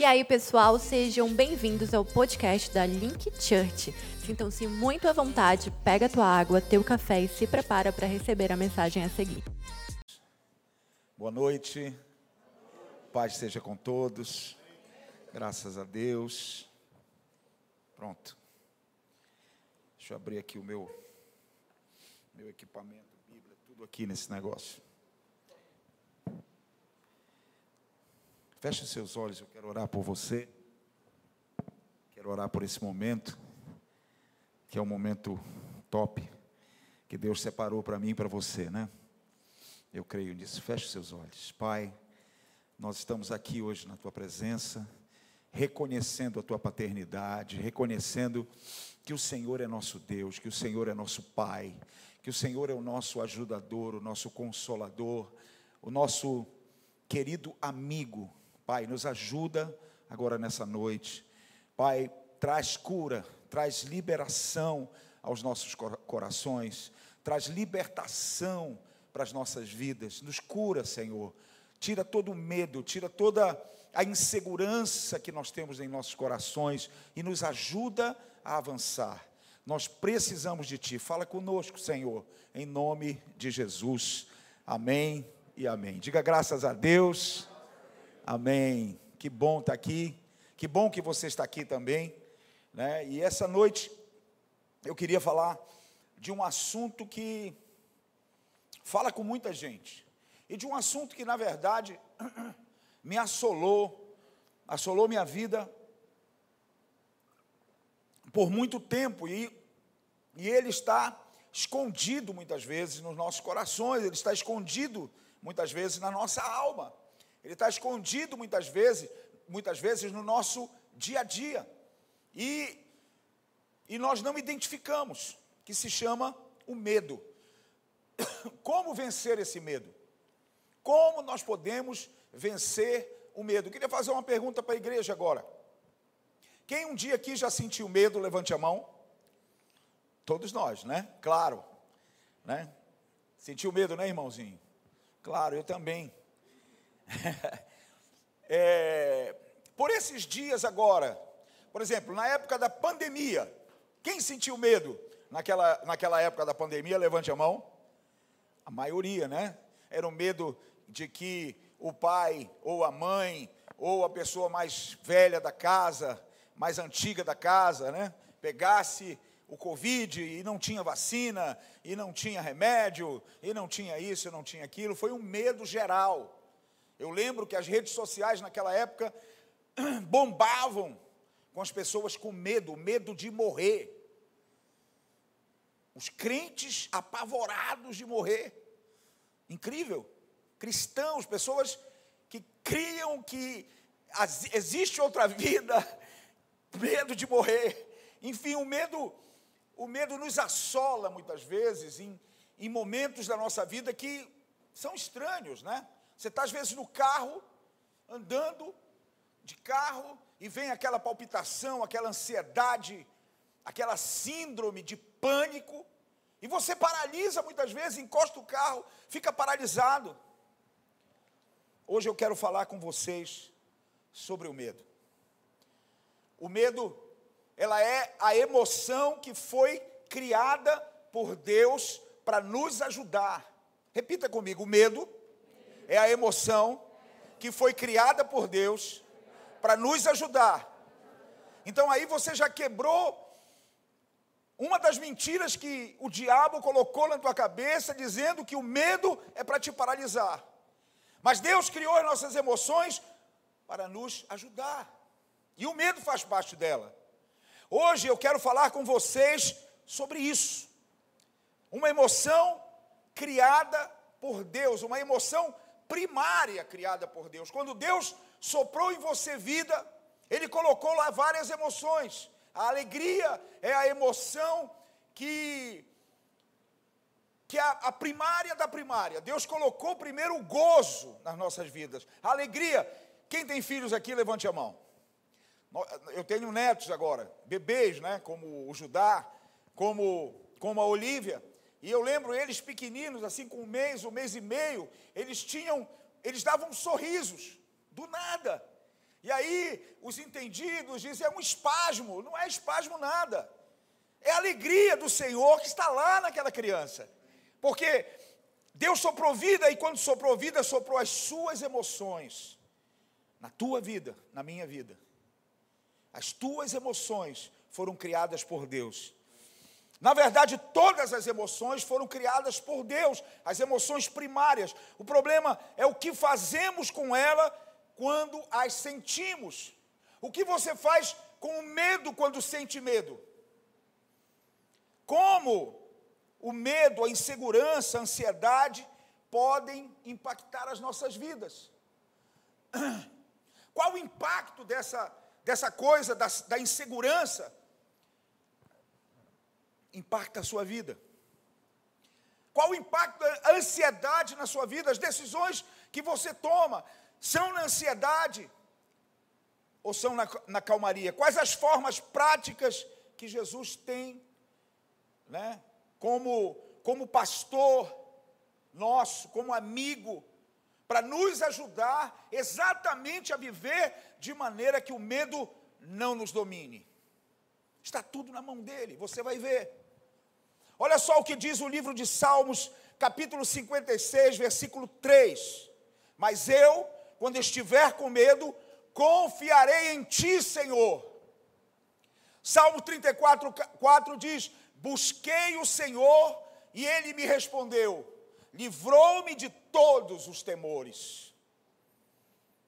E aí, pessoal, sejam bem-vindos ao podcast da Link Church. Sintam-se muito à vontade, pega tua água, teu café e se prepara para receber a mensagem a seguir. Boa noite. Paz seja com todos. Graças a Deus. Pronto. Deixa eu abrir aqui o meu meu equipamento, Bíblia, tudo aqui nesse negócio. Feche os seus olhos, eu quero orar por você. Quero orar por esse momento, que é um momento top, que Deus separou para mim e para você, né? Eu creio nisso. Feche os seus olhos. Pai, nós estamos aqui hoje na tua presença, reconhecendo a tua paternidade, reconhecendo que o Senhor é nosso Deus, que o Senhor é nosso Pai, que o Senhor é o nosso ajudador, o nosso consolador, o nosso querido amigo, Pai, nos ajuda agora nessa noite. Pai, traz cura, traz liberação aos nossos corações, traz libertação para as nossas vidas. Nos cura, Senhor. Tira todo o medo, tira toda a insegurança que nós temos em nossos corações e nos ajuda a avançar. Nós precisamos de Ti. Fala conosco, Senhor, em nome de Jesus. Amém e amém. Diga graças a Deus. Amém. Que bom estar tá aqui. Que bom que você está aqui também. Né? E essa noite eu queria falar de um assunto que fala com muita gente. E de um assunto que, na verdade, me assolou, assolou minha vida por muito tempo. E, e ele está escondido muitas vezes nos nossos corações, ele está escondido muitas vezes na nossa alma. Ele está escondido muitas vezes, muitas vezes no nosso dia a dia. E, e nós não identificamos, que se chama o medo. Como vencer esse medo? Como nós podemos vencer o medo? Eu queria fazer uma pergunta para a igreja agora. Quem um dia aqui já sentiu medo, levante a mão. Todos nós, né? Claro. Né? Sentiu medo, né, irmãozinho? Claro, eu também. é, por esses dias agora, por exemplo, na época da pandemia, quem sentiu medo naquela, naquela época da pandemia? Levante a mão. A maioria, né? Era o medo de que o pai ou a mãe ou a pessoa mais velha da casa, mais antiga da casa, né? Pegasse o Covid e não tinha vacina, e não tinha remédio, e não tinha isso, e não tinha aquilo. Foi um medo geral. Eu lembro que as redes sociais naquela época bombavam com as pessoas com medo, medo de morrer. Os crentes apavorados de morrer. Incrível. Cristãos, pessoas que criam que existe outra vida, medo de morrer. Enfim, o medo, o medo nos assola muitas vezes em, em momentos da nossa vida que são estranhos, né? Você está às vezes no carro, andando de carro, e vem aquela palpitação, aquela ansiedade, aquela síndrome de pânico, e você paralisa muitas vezes, encosta o carro, fica paralisado. Hoje eu quero falar com vocês sobre o medo. O medo, ela é a emoção que foi criada por Deus para nos ajudar. Repita comigo: o medo é a emoção que foi criada por Deus para nos ajudar. Então aí você já quebrou uma das mentiras que o diabo colocou na tua cabeça, dizendo que o medo é para te paralisar. Mas Deus criou as nossas emoções para nos ajudar. E o medo faz parte dela. Hoje eu quero falar com vocês sobre isso. Uma emoção criada por Deus, uma emoção primária criada por Deus. Quando Deus soprou em você vida, Ele colocou lá várias emoções. A alegria é a emoção que que é a, primária da primária. Deus colocou primeiro o gozo nas nossas vidas, a alegria. Quem tem filhos aqui, levante a mão. Eu tenho netos agora, bebês, né? Como o Judá, como, como a Olívia. E eu lembro eles pequeninos, assim com um mês, um mês e meio, eles tinham, eles davam sorrisos, do nada. E aí os entendidos dizem é um espasmo, não é espasmo nada. É a alegria do Senhor que está lá naquela criança. Porque Deus soprou vida e quando soprou vida, soprou as suas emoções na tua vida, na minha vida. As tuas emoções foram criadas por Deus. Na verdade, todas as emoções foram criadas por Deus, as emoções primárias. O problema é o que fazemos com ela quando as sentimos. O que você faz com o medo quando sente medo? Como o medo, a insegurança, a ansiedade podem impactar as nossas vidas? Qual o impacto dessa, dessa coisa, da, da insegurança? Impacta a sua vida. Qual o impacto da ansiedade na sua vida? As decisões que você toma são na ansiedade ou são na, na calmaria? Quais as formas práticas que Jesus tem, né, como, como pastor nosso, como amigo, para nos ajudar exatamente a viver de maneira que o medo não nos domine. Está tudo na mão dele, você vai ver. Olha só o que diz o livro de Salmos, capítulo 56, versículo 3. Mas eu, quando estiver com medo, confiarei em ti, Senhor. Salmo 34, 4 diz: Busquei o Senhor e ele me respondeu livrou-me de todos os temores,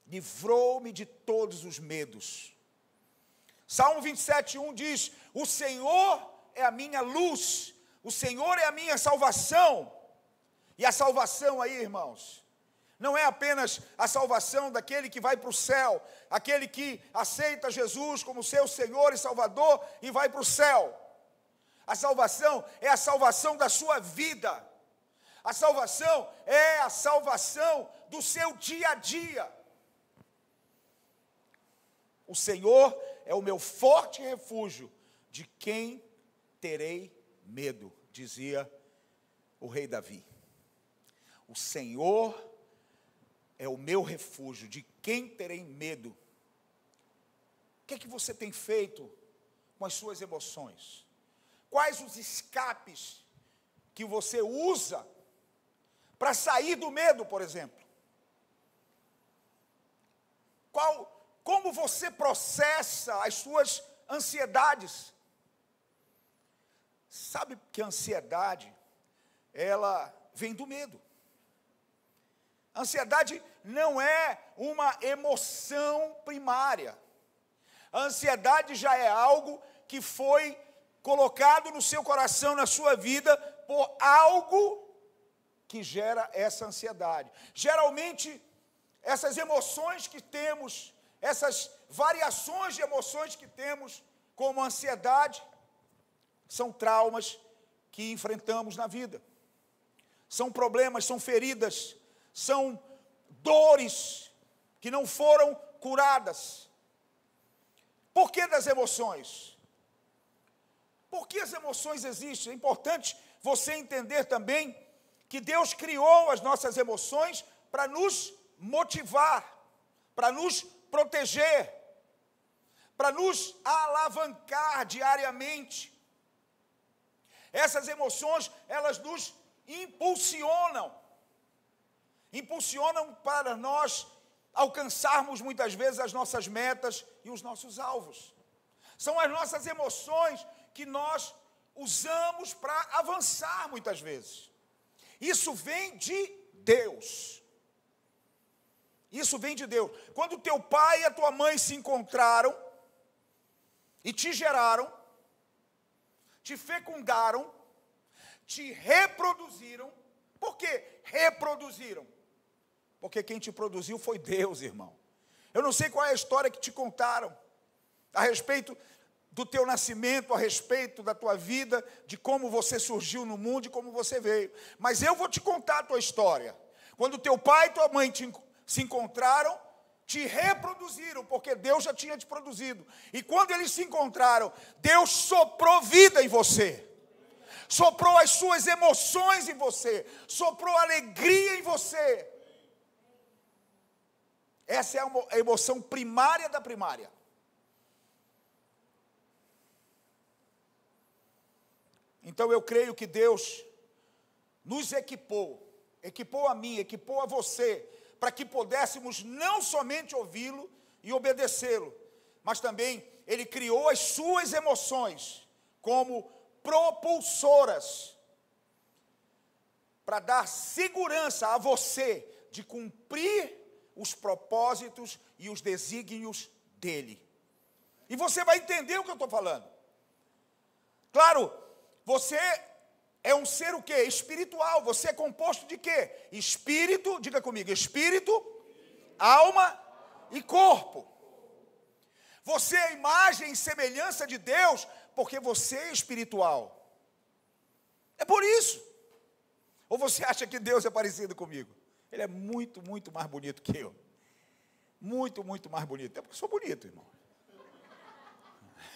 livrou-me de todos os medos. Salmo 27, 1 diz: O Senhor é a minha luz, o Senhor é a minha salvação. E a salvação aí, irmãos, não é apenas a salvação daquele que vai para o céu, aquele que aceita Jesus como seu Senhor e Salvador e vai para o céu. A salvação é a salvação da sua vida. A salvação é a salvação do seu dia a dia. O Senhor é o meu forte refúgio, de quem terei medo, dizia o rei Davi. O Senhor é o meu refúgio, de quem terei medo. O que é que você tem feito com as suas emoções? Quais os escapes que você usa para sair do medo, por exemplo? Qual, como você processa as suas ansiedades? Sabe que a ansiedade, ela vem do medo. A ansiedade não é uma emoção primária. A ansiedade já é algo que foi colocado no seu coração, na sua vida, por algo que gera essa ansiedade. Geralmente, essas emoções que temos, essas variações de emoções que temos, como ansiedade, são traumas que enfrentamos na vida. São problemas, são feridas, são dores que não foram curadas. Por que das emoções? Por que as emoções existem? É importante você entender também que Deus criou as nossas emoções para nos motivar, para nos proteger, para nos alavancar diariamente. Essas emoções, elas nos impulsionam, impulsionam para nós alcançarmos muitas vezes as nossas metas e os nossos alvos. São as nossas emoções que nós usamos para avançar muitas vezes. Isso vem de Deus. Isso vem de Deus. Quando teu pai e a tua mãe se encontraram e te geraram, te fecundaram, te reproduziram. Por que reproduziram? Porque quem te produziu foi Deus, irmão. Eu não sei qual é a história que te contaram a respeito do teu nascimento, a respeito da tua vida, de como você surgiu no mundo e como você veio. Mas eu vou te contar a tua história. Quando teu pai e tua mãe te, se encontraram, te reproduziram, porque Deus já tinha te produzido. E quando eles se encontraram, Deus soprou vida em você. Soprou as suas emoções em você, soprou alegria em você. Essa é a emoção primária da primária. Então eu creio que Deus nos equipou, equipou a mim, equipou a você, para que pudéssemos não somente ouvi-lo e obedecê-lo, mas também ele criou as suas emoções como propulsoras para dar segurança a você de cumprir os propósitos e os desígnios dele. E você vai entender o que eu estou falando. Claro, você é um ser o quê? Espiritual. Você é composto de quê? Espírito, diga comigo, espírito, alma e corpo. Você é imagem e semelhança de Deus porque você é espiritual. É por isso. Ou você acha que Deus é parecido comigo? Ele é muito, muito mais bonito que eu. Muito, muito mais bonito. É porque eu sou bonito, irmão.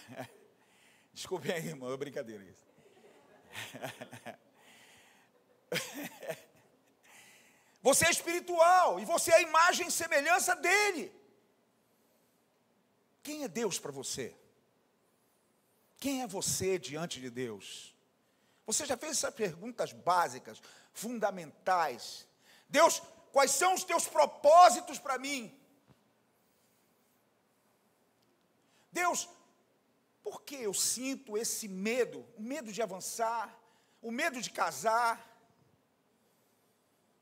Desculpe aí, irmão, é brincadeira isso. Você é espiritual e você é a imagem e semelhança dele. Quem é Deus para você? Quem é você diante de Deus? Você já fez essas perguntas básicas, fundamentais? Deus, quais são os teus propósitos para mim? Deus, por que eu sinto esse medo? O medo de avançar, o medo de casar,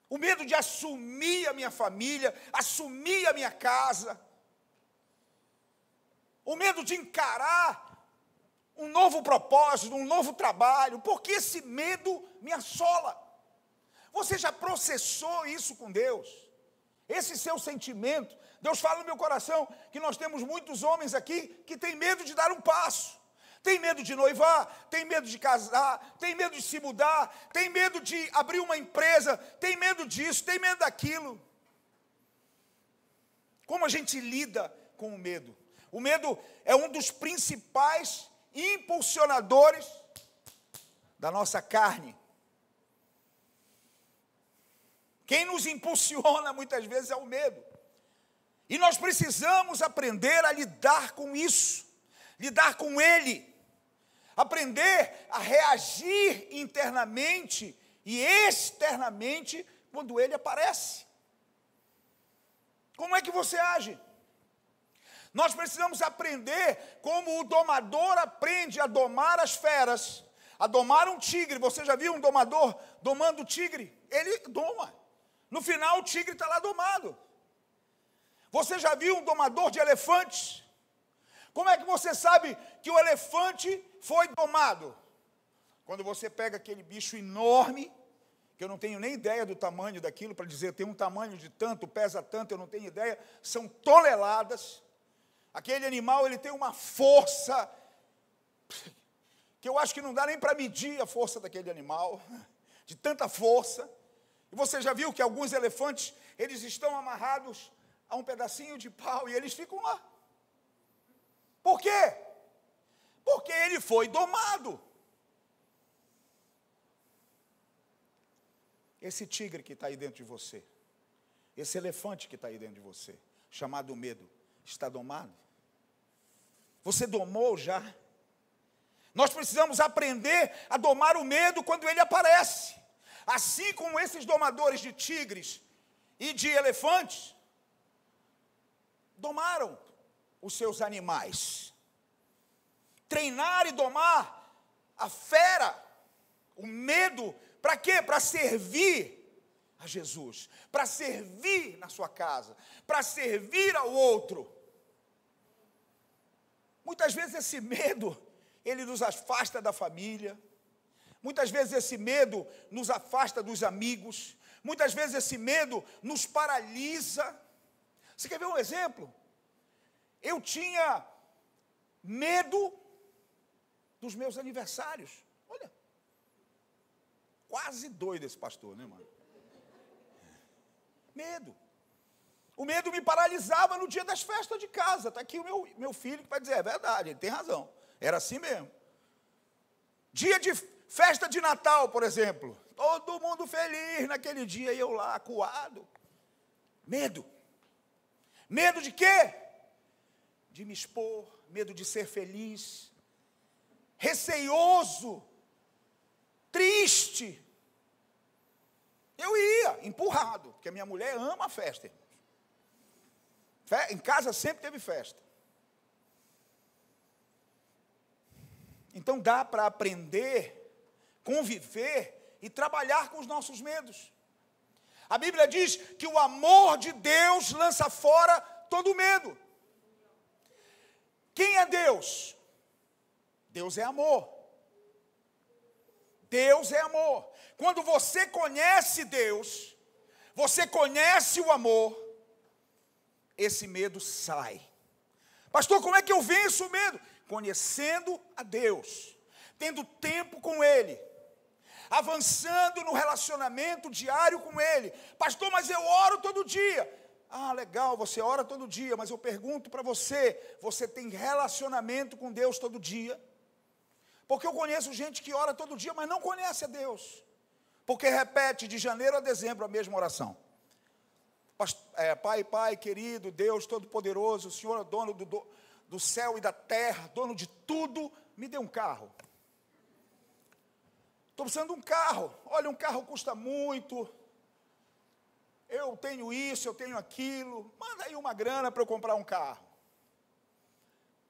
o medo de assumir a minha família, assumir a minha casa, o medo de encarar um novo propósito, um novo trabalho, porque esse medo me assola. Você já processou isso com Deus? Esse seu sentimento, Deus fala no meu coração que nós temos muitos homens aqui que têm medo de dar um passo. Tem medo de noivar, tem medo de casar, tem medo de se mudar, tem medo de abrir uma empresa, tem medo disso, tem medo daquilo. Como a gente lida com o medo? O medo é um dos principais impulsionadores da nossa carne. Quem nos impulsiona muitas vezes é o medo. E nós precisamos aprender a lidar com isso, lidar com ele, aprender a reagir internamente e externamente quando ele aparece. Como é que você age? Nós precisamos aprender como o domador aprende a domar as feras, a domar um tigre. Você já viu um domador domando o tigre? Ele doma. No final, o tigre está lá domado. Você já viu um domador de elefantes? Como é que você sabe que o elefante foi domado? Quando você pega aquele bicho enorme, que eu não tenho nem ideia do tamanho daquilo, para dizer tem um tamanho de tanto, pesa tanto, eu não tenho ideia, são toneladas. Aquele animal, ele tem uma força que eu acho que não dá nem para medir a força daquele animal, de tanta força. E você já viu que alguns elefantes, eles estão amarrados a um pedacinho de pau e eles ficam lá. Por quê? Porque ele foi domado. Esse tigre que está aí dentro de você, esse elefante que está aí dentro de você, chamado medo, está domado? Você domou já? Nós precisamos aprender a domar o medo quando ele aparece. Assim como esses domadores de tigres e de elefantes, domaram os seus animais. Treinar e domar a fera, o medo, para quê? Para servir a Jesus, para servir na sua casa, para servir ao outro. Muitas vezes esse medo, ele nos afasta da família. Muitas vezes esse medo nos afasta dos amigos. Muitas vezes esse medo nos paralisa. Você quer ver um exemplo? Eu tinha medo dos meus aniversários. Olha, quase doido esse pastor, né, mano? Medo. O medo me paralisava no dia das festas de casa. Está aqui o meu, meu filho que vai dizer, é verdade, ele tem razão. Era assim mesmo. Dia de festa de Natal, por exemplo. Todo mundo feliz naquele dia e eu lá, acuado. Medo. Medo de quê? De me expor, medo de ser feliz, receioso, triste. Eu ia, empurrado, porque a minha mulher ama a festa. Em casa sempre teve festa. Então dá para aprender, conviver e trabalhar com os nossos medos. A Bíblia diz que o amor de Deus lança fora todo medo. Quem é Deus? Deus é amor. Deus é amor. Quando você conhece Deus, você conhece o amor, esse medo sai. Pastor, como é que eu venço o medo? Conhecendo a Deus, tendo tempo com Ele, avançando no relacionamento diário com Ele. Pastor, mas eu oro todo dia. Ah, legal, você ora todo dia, mas eu pergunto para você: você tem relacionamento com Deus todo dia? Porque eu conheço gente que ora todo dia, mas não conhece a Deus. Porque repete de janeiro a dezembro a mesma oração. É, pai, Pai, querido, Deus Todo-Poderoso, o Senhor é dono do, do céu e da terra, dono de tudo, me dê um carro. Estou precisando de um carro. Olha, um carro custa muito. Eu tenho isso, eu tenho aquilo. Manda aí uma grana para eu comprar um carro.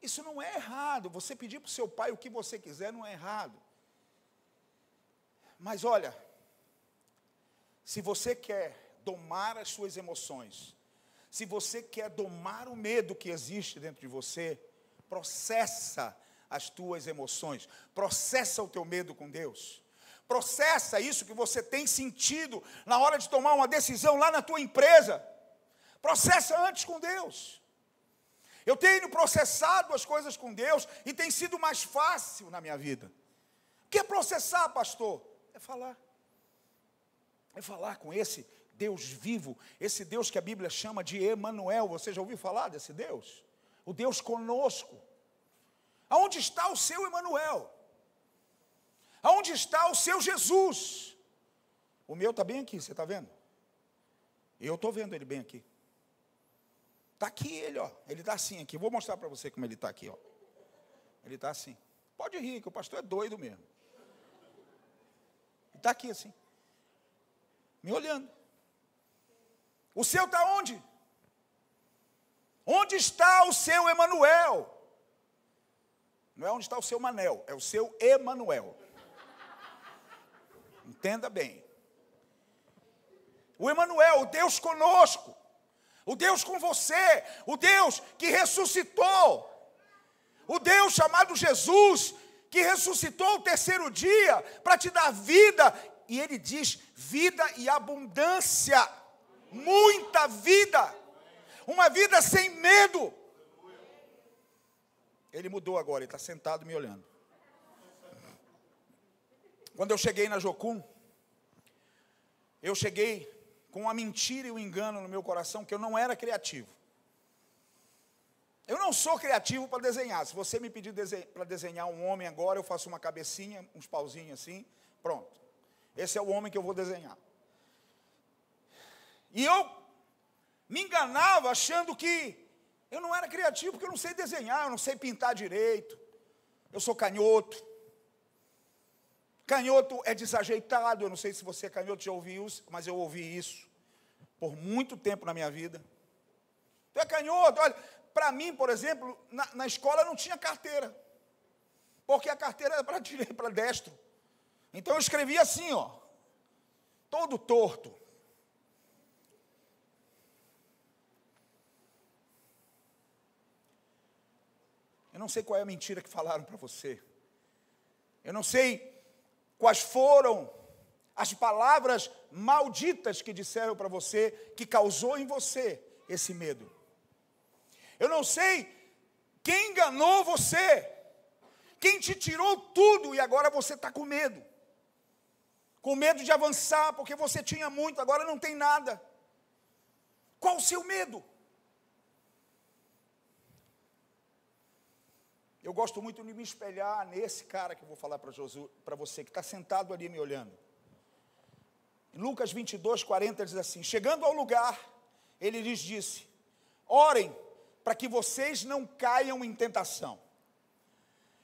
Isso não é errado. Você pedir para o seu pai o que você quiser não é errado. Mas olha, se você quer domar as suas emoções, se você quer domar o medo que existe dentro de você, processa as tuas emoções, processa o teu medo com Deus. Processa isso que você tem sentido na hora de tomar uma decisão lá na tua empresa. Processa antes com Deus. Eu tenho processado as coisas com Deus e tem sido mais fácil na minha vida. O que é processar, pastor? É falar. É falar com esse Deus vivo, esse Deus que a Bíblia chama de Emanuel. Você já ouviu falar desse Deus? O Deus conosco. Aonde está o seu Emanuel? Aonde está o seu Jesus? O meu está bem aqui, você está vendo? Eu estou vendo ele bem aqui. Está aqui ele, ó. Ele está assim aqui. Vou mostrar para você como ele está aqui, ó. Ele está assim. Pode rir, que o pastor é doido mesmo. Está aqui assim. Me olhando. O seu está onde? Onde está o seu Emanuel? Não é onde está o seu Manel, é o seu Emanuel. Entenda bem. O Emanuel, o Deus conosco, o Deus com você, o Deus que ressuscitou, o Deus chamado Jesus, que ressuscitou o terceiro dia para te dar vida, e ele diz: vida e abundância muita vida, uma vida sem medo. Ele mudou agora, ele está sentado me olhando. Quando eu cheguei na Jocum, eu cheguei com uma mentira e um engano no meu coração que eu não era criativo. Eu não sou criativo para desenhar. Se você me pedir para desenhar um homem agora, eu faço uma cabecinha, uns pauzinhos assim, pronto. Esse é o homem que eu vou desenhar. E eu me enganava achando que eu não era criativo, porque eu não sei desenhar, eu não sei pintar direito. Eu sou canhoto. Canhoto é desajeitado. Eu não sei se você é canhoto, já ouviu isso, mas eu ouvi isso por muito tempo na minha vida. Tu é canhoto, olha, para mim, por exemplo, na, na, escola não tinha carteira. Porque a carteira era para direito, para destro. Então eu escrevia assim, ó, todo torto. Eu não sei qual é a mentira que falaram para você. Eu não sei quais foram as palavras malditas que disseram para você, que causou em você esse medo. Eu não sei quem enganou você, quem te tirou tudo e agora você está com medo. Com medo de avançar, porque você tinha muito, agora não tem nada. Qual o seu medo? Eu gosto muito de me espelhar nesse cara que eu vou falar para você, que está sentado ali me olhando. Em Lucas 22, 40, diz assim: Chegando ao lugar, ele lhes disse: orem para que vocês não caiam em tentação.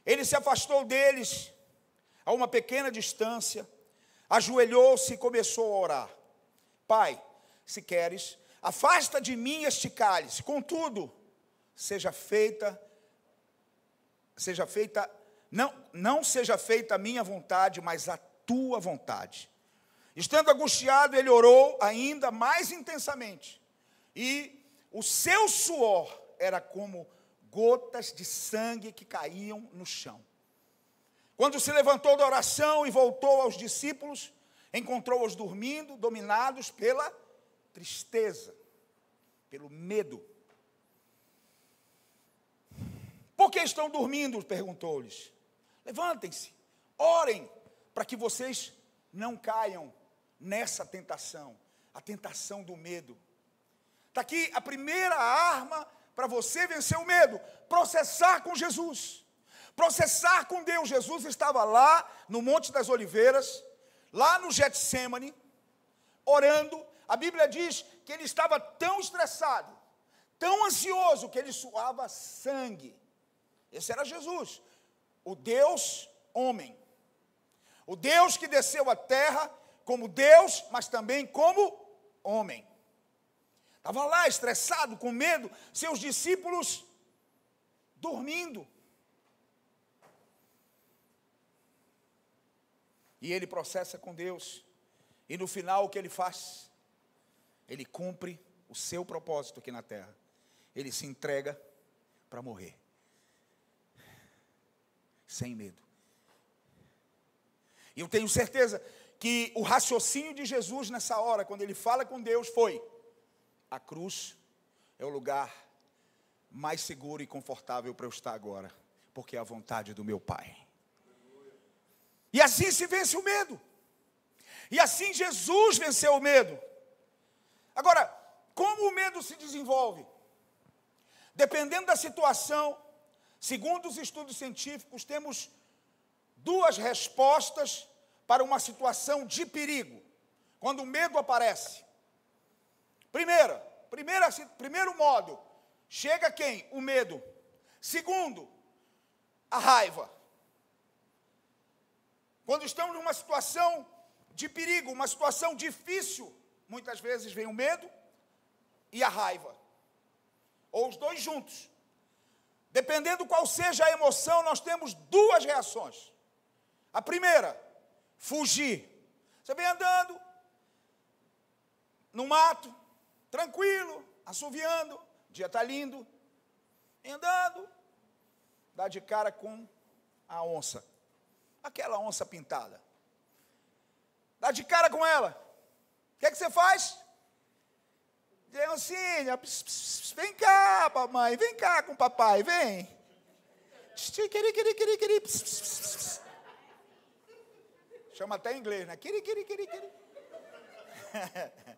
Ele se afastou deles a uma pequena distância, ajoelhou-se e começou a orar. Pai, se queres, afasta de mim este cálice, contudo, seja feita, seja feita, não, não seja feita a minha vontade, mas a tua vontade. Estando angustiado, ele orou ainda mais intensamente, e o seu suor era como gotas de sangue que caíam no chão. Quando se levantou da oração e voltou aos discípulos, encontrou-os dormindo, dominados pela tristeza, pelo medo. Por que estão dormindo? perguntou-lhes. Levantem-se, orem, para que vocês não caiam nessa tentação, a tentação do medo. Está aqui a primeira arma para você vencer o medo: processar com Jesus. Processar com Deus. Jesus estava lá no Monte das Oliveiras, lá no Getsemane, orando. A Bíblia diz que ele estava tão estressado, tão ansioso, que ele suava sangue. Esse era Jesus, o Deus homem. O Deus que desceu à terra como Deus, mas também como homem. Estava lá estressado, com medo, seus discípulos dormindo. E ele processa com Deus. E no final o que ele faz? Ele cumpre o seu propósito aqui na terra. Ele se entrega para morrer. Sem medo. E eu tenho certeza que o raciocínio de Jesus nessa hora, quando ele fala com Deus, foi: a cruz é o lugar mais seguro e confortável para eu estar agora, porque é a vontade do meu Pai. E assim se vence o medo. E assim Jesus venceu o medo. Agora, como o medo se desenvolve? Dependendo da situação, segundo os estudos científicos, temos duas respostas para uma situação de perigo, quando o medo aparece. Primeira, primeira, primeiro modo, chega quem? O medo. Segundo, a raiva. Quando estamos numa situação de perigo, uma situação difícil, muitas vezes vem o medo e a raiva. Ou os dois juntos. Dependendo qual seja a emoção, nós temos duas reações. A primeira, fugir. Você vem andando no mato, tranquilo, assoviando, o dia está lindo, andando, dá de cara com a onça, aquela onça pintada. Dá de cara com ela. O que, é que você faz? Diz oncinha, vem cá, mamãe, vem cá com o papai, vem. Chama até em inglês, né? Quiri, quiri, quiri, quiri.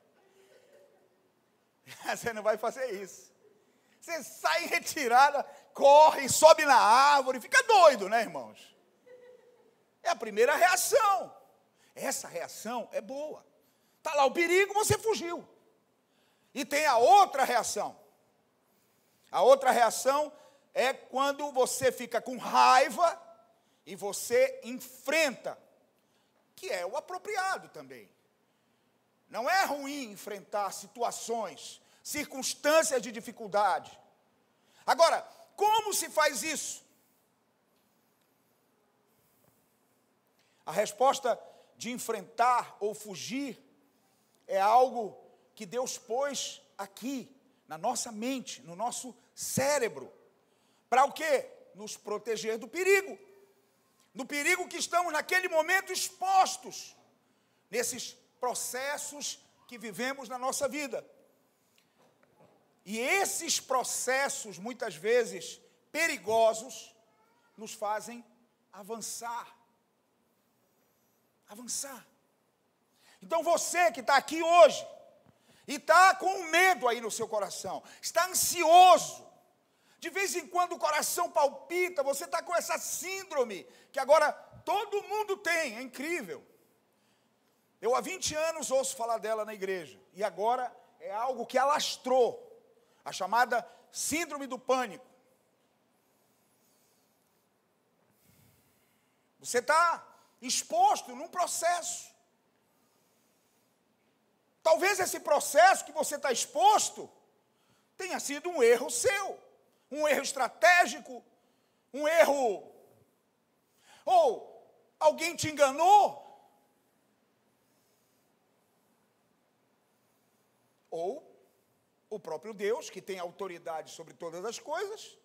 Você não vai fazer isso. Você sai em retirada, corre, sobe na árvore, fica doido, né, irmãos? É a primeira reação. Essa reação é boa. Está lá o perigo, você fugiu. E tem a outra reação. A outra reação é quando você fica com raiva e você enfrenta, que é o apropriado também. Não é ruim enfrentar situações, circunstâncias de dificuldade. Agora, como se faz isso? A resposta de enfrentar ou fugir é algo que Deus pôs aqui, na nossa mente, no nosso cérebro. Para o quê? Nos proteger do perigo. No perigo que estamos naquele momento expostos, nesses processos que vivemos na nossa vida. E esses processos, muitas vezes perigosos, nos fazem avançar. Avançar. Então você que está aqui hoje, e está com medo aí no seu coração, está ansioso, de vez em quando o coração palpita, você está com essa síndrome, que agora todo mundo tem, é incrível. Eu há 20 anos ouço falar dela na igreja, e agora é algo que alastrou. a chamada síndrome do pânico. Você está exposto num processo. Talvez esse processo que você está exposto tenha sido um erro seu, um erro estratégico, um erro. Ou alguém te enganou. Ou o próprio Deus, que tem autoridade sobre todas as coisas,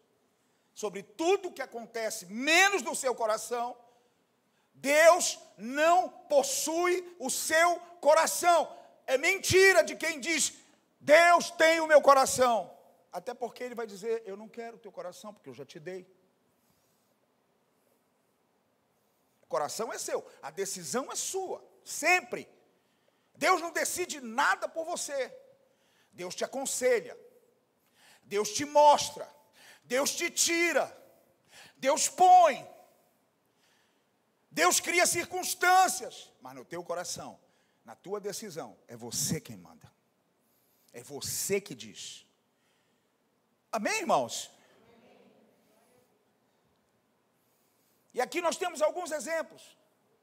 sobre tudo que acontece, menos no seu coração, Deus não possui o seu coração. É mentira de quem diz, Deus tem o meu coração. Até porque ele vai dizer, eu não quero o teu coração, porque eu já te dei. O coração é seu, a decisão é sua, sempre. Deus não decide nada por você. Deus te aconselha. Deus te mostra. Deus te tira. Deus põe. Deus cria circunstâncias, mas no teu coração, na tua decisão, é você quem manda. É você que diz. Amém, irmãos? E aqui nós temos alguns exemplos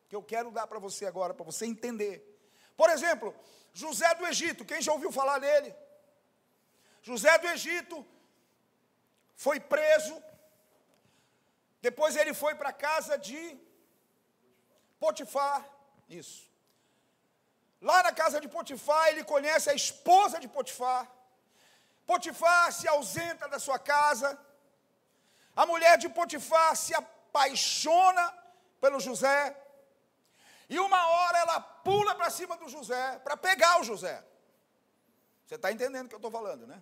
que eu quero dar para você agora, para você entender. Por exemplo, José do Egito, quem já ouviu falar dele? José do Egito foi preso, depois ele foi para a casa de Potifar, isso. Lá na casa de Potifar, ele conhece a esposa de Potifar. Potifar se ausenta da sua casa. A mulher de Potifar se apaixona pelo José. E uma hora ela pula para cima do José, para pegar o José. Você está entendendo o que eu estou falando, né?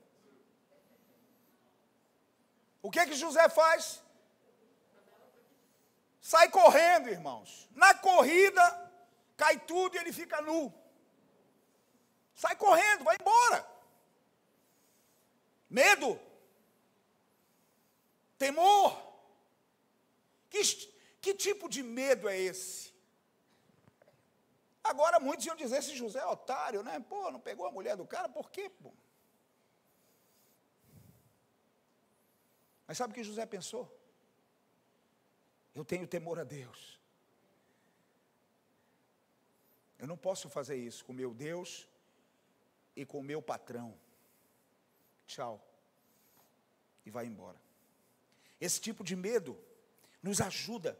O que que José faz? sai correndo, irmãos. Na corrida, cai tudo e ele fica nu. Sai correndo, vai embora. Medo, temor. Que, que tipo de medo é esse? Agora muitos iam dizer: esse José é otário, né? Pô, não pegou a mulher do cara, por quê? Pô? Mas sabe o que José pensou? Eu tenho temor a Deus. Eu não posso fazer isso com meu Deus e com meu patrão. Tchau. E vai embora. Esse tipo de medo nos ajuda.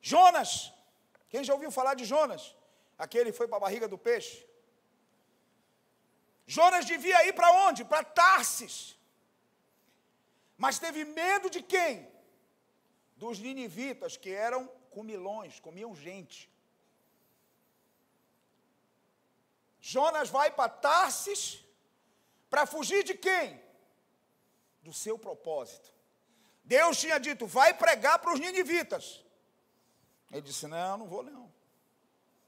Jonas, quem já ouviu falar de Jonas? Aquele foi para a barriga do peixe. Jonas devia ir para onde? Para Tarsis. Mas teve medo de quem? dos ninivitas, que eram comilões, comiam gente. Jonas vai para Tarsis para fugir de quem? Do seu propósito. Deus tinha dito: vai pregar para os ninivitas. Ele disse: não, não vou não.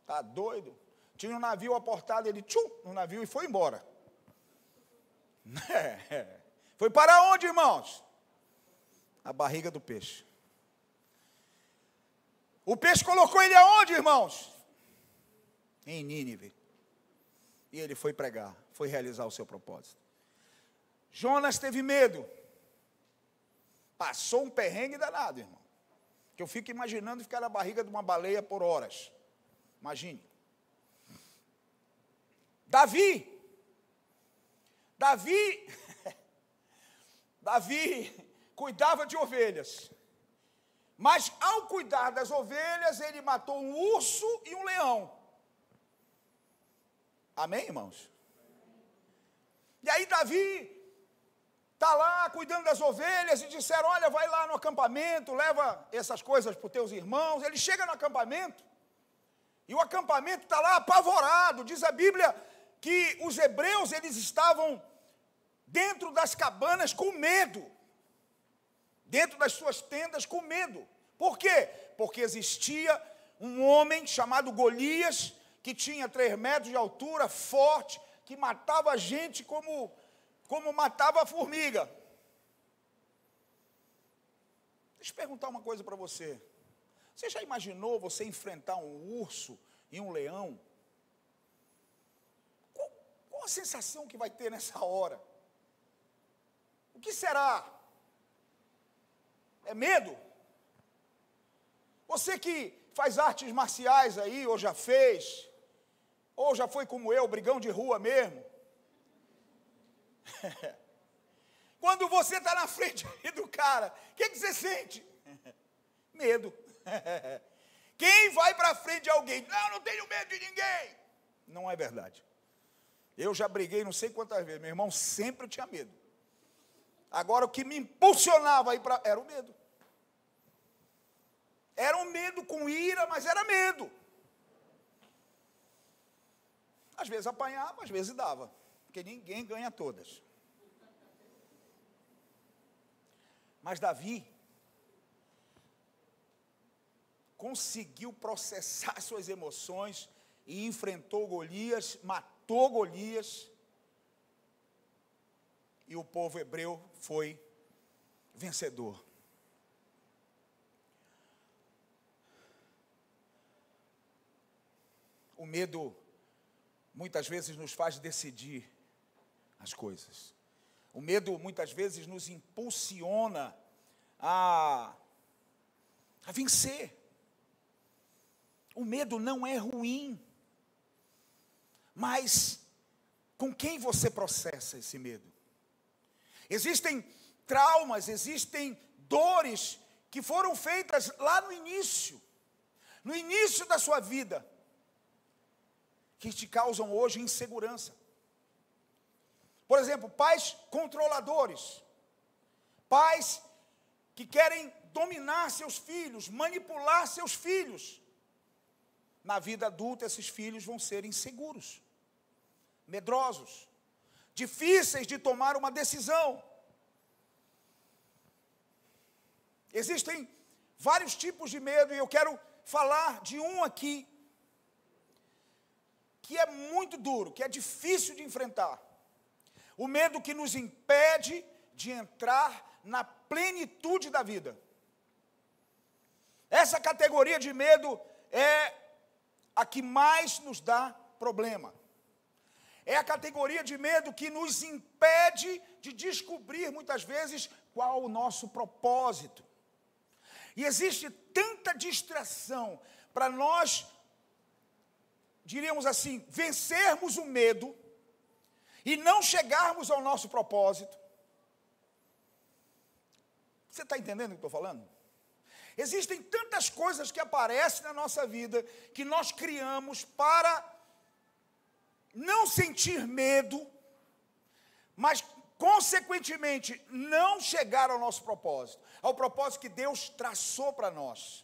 Tá doido? Tinha um navio aportado, ele tchum no navio e foi embora. É. Foi para onde, irmãos? A barriga do peixe. O peixe colocou ele aonde, irmãos? Em Nínive. E ele foi pregar, foi realizar o seu propósito. Jonas teve medo. Passou um perrengue danado, irmão. Que eu fico imaginando ficar na barriga de uma baleia por horas. Imagine. Davi. Davi. Davi cuidava de ovelhas. Mas ao cuidar das ovelhas, ele matou um urso e um leão. Amém, irmãos? E aí Davi está lá cuidando das ovelhas e disseram: Olha, vai lá no acampamento, leva essas coisas para os teus irmãos. Ele chega no acampamento e o acampamento está lá apavorado. Diz a Bíblia que os hebreus eles estavam dentro das cabanas com medo dentro das suas tendas com medo. Por quê? Porque existia um homem chamado Golias, que tinha três metros de altura, forte, que matava a gente como, como matava a formiga. Deixa eu perguntar uma coisa para você. Você já imaginou você enfrentar um urso e um leão? Qual, qual a sensação que vai ter nessa hora? O que será? É medo? Você que faz artes marciais aí, ou já fez, ou já foi como eu, brigão de rua mesmo. Quando você está na frente do cara, o que, que você sente? Medo. Quem vai para frente de alguém? Não, não tenho medo de ninguém. Não é verdade. Eu já briguei não sei quantas vezes. Meu irmão sempre tinha medo. Agora o que me impulsionava aí para era o medo. Era um medo com ira, mas era medo. Às vezes apanhava, às vezes dava. Porque ninguém ganha todas. Mas Davi conseguiu processar suas emoções e enfrentou Golias, matou Golias. E o povo hebreu foi vencedor. O medo muitas vezes nos faz decidir as coisas. O medo muitas vezes nos impulsiona a, a vencer. O medo não é ruim, mas com quem você processa esse medo? Existem traumas, existem dores que foram feitas lá no início, no início da sua vida, que te causam hoje insegurança. Por exemplo, pais controladores, pais que querem dominar seus filhos, manipular seus filhos. Na vida adulta, esses filhos vão ser inseguros, medrosos, difíceis de tomar uma decisão. Existem vários tipos de medo e eu quero falar de um aqui que é muito duro, que é difícil de enfrentar. O medo que nos impede de entrar na plenitude da vida. Essa categoria de medo é a que mais nos dá problema. É a categoria de medo que nos impede de descobrir muitas vezes qual o nosso propósito. E existe tanta distração para nós, diríamos assim, vencermos o medo e não chegarmos ao nosso propósito. Você está entendendo o que estou falando? Existem tantas coisas que aparecem na nossa vida que nós criamos para não sentir medo, mas consequentemente não chegar ao nosso propósito, ao propósito que Deus traçou para nós.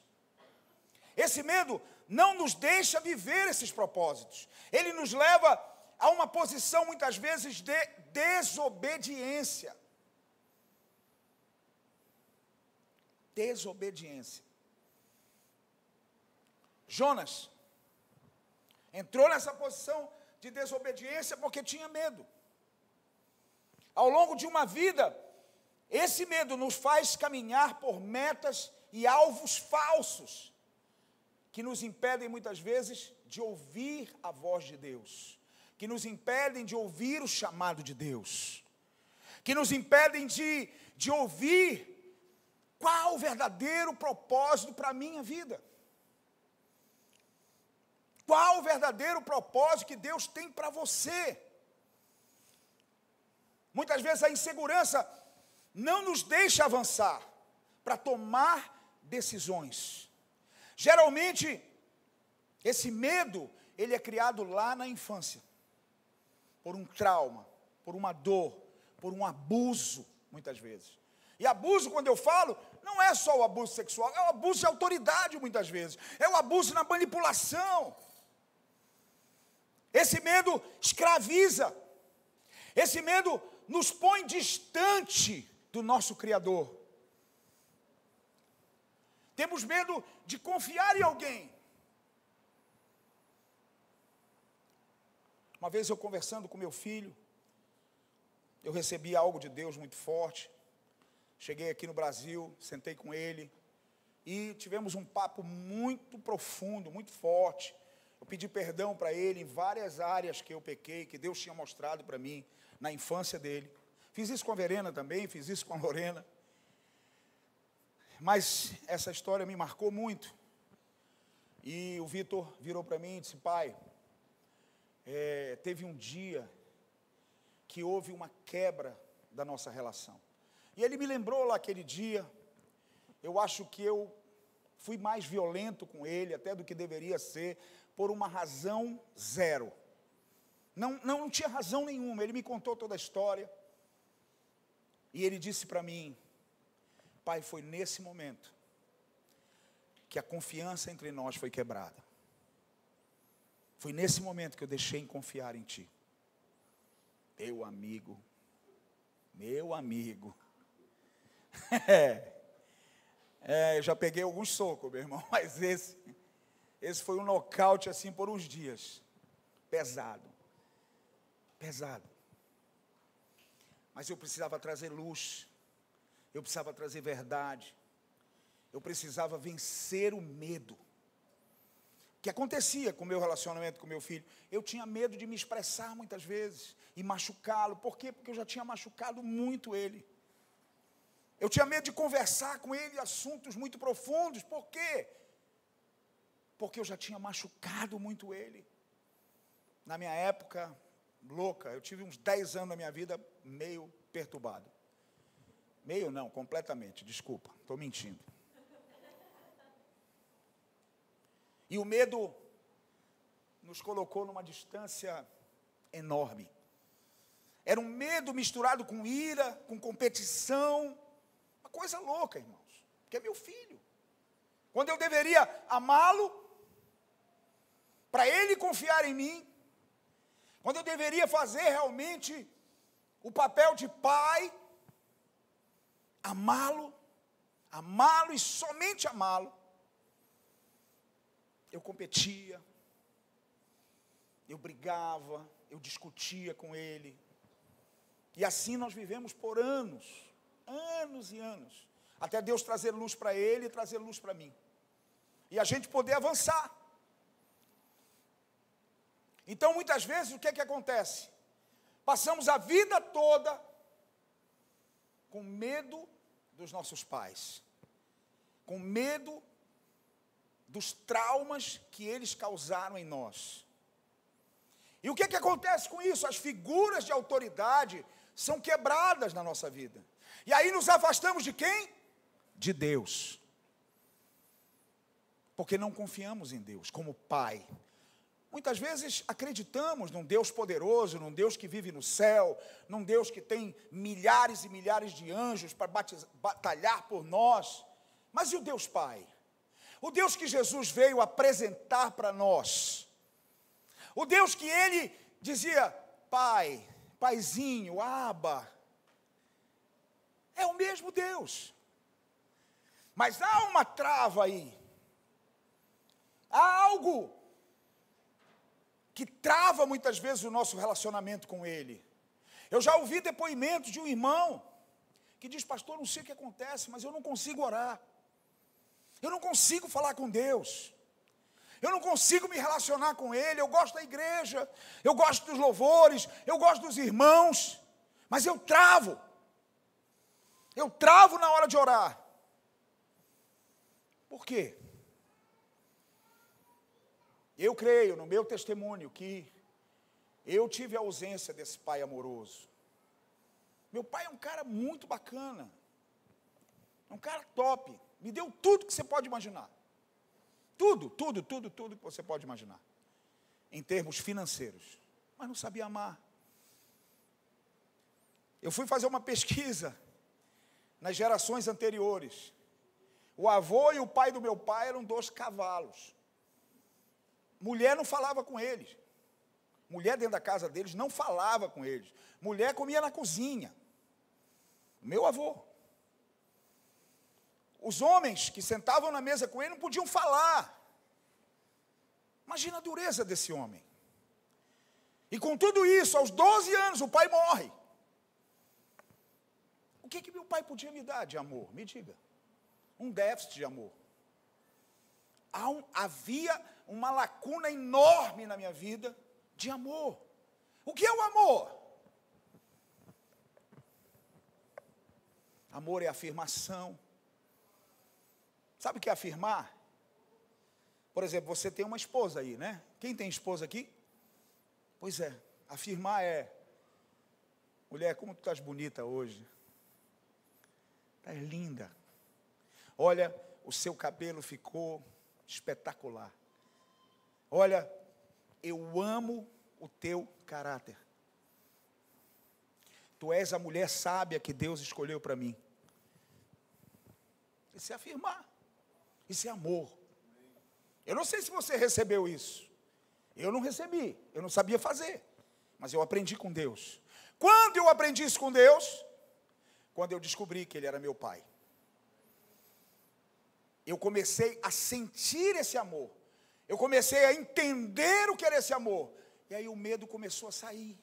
Esse medo não nos deixa viver esses propósitos. Ele nos leva a uma posição muitas vezes de desobediência. Desobediência. Jonas entrou nessa posição de desobediência porque tinha medo. Ao longo de uma vida, esse medo nos faz caminhar por metas e alvos falsos, que nos impedem muitas vezes de ouvir a voz de Deus que nos impedem de ouvir o chamado de Deus, que nos impedem de, de ouvir qual o verdadeiro propósito para a minha vida. Qual o verdadeiro propósito que Deus tem para você? Muitas vezes a insegurança não nos deixa avançar para tomar decisões. Geralmente, esse medo, ele é criado lá na infância por um trauma, por uma dor, por um abuso, muitas vezes. E abuso, quando eu falo, não é só o abuso sexual, é o abuso de autoridade, muitas vezes, é o abuso na manipulação. Esse medo escraviza, esse medo nos põe distante do nosso Criador. Temos medo de confiar em alguém, Uma vez eu conversando com meu filho, eu recebi algo de Deus muito forte. Cheguei aqui no Brasil, sentei com ele e tivemos um papo muito profundo, muito forte. Eu pedi perdão para ele em várias áreas que eu pequei, que Deus tinha mostrado para mim na infância dele. Fiz isso com a Verena também, fiz isso com a Lorena. Mas essa história me marcou muito. E o Vitor virou para mim e disse: Pai, é, teve um dia que houve uma quebra da nossa relação. E ele me lembrou lá aquele dia. Eu acho que eu fui mais violento com ele até do que deveria ser, por uma razão zero. Não, não, não tinha razão nenhuma. Ele me contou toda a história. E ele disse para mim: Pai, foi nesse momento que a confiança entre nós foi quebrada. Foi nesse momento que eu deixei em confiar em Ti. Meu amigo, meu amigo. É, é, eu já peguei alguns socos, meu irmão, mas esse, esse foi um nocaute assim por uns dias. Pesado. Pesado. Mas eu precisava trazer luz, eu precisava trazer verdade, eu precisava vencer o medo. O que acontecia com o meu relacionamento com meu filho? Eu tinha medo de me expressar muitas vezes e machucá-lo. Por quê? Porque eu já tinha machucado muito ele. Eu tinha medo de conversar com ele assuntos muito profundos. Por quê? Porque eu já tinha machucado muito ele. Na minha época, louca. Eu tive uns 10 anos da minha vida meio perturbado. Meio não, completamente, desculpa, estou mentindo. E o medo nos colocou numa distância enorme. Era um medo misturado com ira, com competição. Uma coisa louca, irmãos. Porque é meu filho. Quando eu deveria amá-lo, para ele confiar em mim, quando eu deveria fazer realmente o papel de pai, amá-lo, amá-lo e somente amá-lo, eu competia, eu brigava, eu discutia com ele. E assim nós vivemos por anos, anos e anos, até Deus trazer luz para ele e trazer luz para mim. E a gente poder avançar. Então, muitas vezes, o que é que acontece? Passamos a vida toda com medo dos nossos pais, com medo dos traumas que eles causaram em nós. E o que que acontece com isso? As figuras de autoridade são quebradas na nossa vida. E aí nos afastamos de quem? De Deus. Porque não confiamos em Deus como Pai, Muitas vezes acreditamos num Deus poderoso, num Deus que vive no céu, num Deus que tem milhares e milhares de anjos para batalhar por nós. Mas e o Deus Pai? O Deus que Jesus veio apresentar para nós. O Deus que ele dizia, Pai, Paizinho, Aba. É o mesmo Deus. Mas há uma trava aí. Há algo que trava muitas vezes o nosso relacionamento com Ele. Eu já ouvi depoimentos de um irmão que diz, pastor, não sei o que acontece, mas eu não consigo orar. Eu não consigo falar com Deus. Eu não consigo me relacionar com Ele. Eu gosto da igreja, eu gosto dos louvores, eu gosto dos irmãos, mas eu travo. Eu travo na hora de orar. Por quê? Eu creio no meu testemunho que eu tive a ausência desse pai amoroso. Meu pai é um cara muito bacana. É um cara top. Me deu tudo que você pode imaginar. Tudo, tudo, tudo, tudo que você pode imaginar. Em termos financeiros. Mas não sabia amar. Eu fui fazer uma pesquisa nas gerações anteriores. O avô e o pai do meu pai eram dois cavalos. Mulher não falava com eles. Mulher dentro da casa deles não falava com eles. Mulher comia na cozinha. Meu avô. Os homens que sentavam na mesa com ele não podiam falar. Imagina a dureza desse homem. E com tudo isso, aos 12 anos, o pai morre. O que, que meu pai podia me dar de amor? Me diga. Um déficit de amor. Havia uma lacuna enorme na minha vida de amor. O que é o amor? Amor é afirmação. Sabe o que é afirmar? Por exemplo, você tem uma esposa aí, né? Quem tem esposa aqui? Pois é, afirmar é: mulher, como tu estás bonita hoje. Estás linda. Olha, o seu cabelo ficou espetacular. Olha, eu amo o teu caráter. Tu és a mulher sábia que Deus escolheu para mim. Isso é afirmar. Isso é amor. Eu não sei se você recebeu isso. Eu não recebi. Eu não sabia fazer. Mas eu aprendi com Deus. Quando eu aprendi isso com Deus? Quando eu descobri que Ele era meu Pai. Eu comecei a sentir esse amor. Eu comecei a entender o que era esse amor. E aí o medo começou a sair.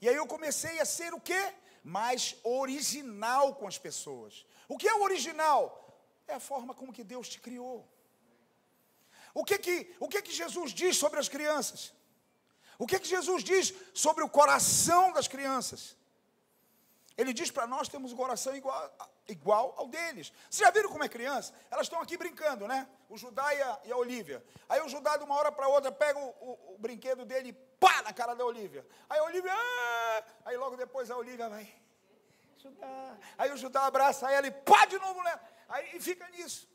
E aí eu comecei a ser o quê? Mais original com as pessoas. O que é o original? É a forma como que Deus te criou. O que que, o que que Jesus diz sobre as crianças? O que que Jesus diz sobre o coração das crianças? Ele diz para nós temos um coração igual, igual ao deles. Vocês já viram como é criança? Elas estão aqui brincando, né? O Judá e a, e a Olívia. Aí o Judá, de uma hora para outra, pega o, o, o, brinquedo dele e pá na cara da Olívia. Aí a Olívia, ah! aí logo depois a Olívia vai, Judá. Aí o Judá abraça ela e pá de novo, né? Aí e fica nisso.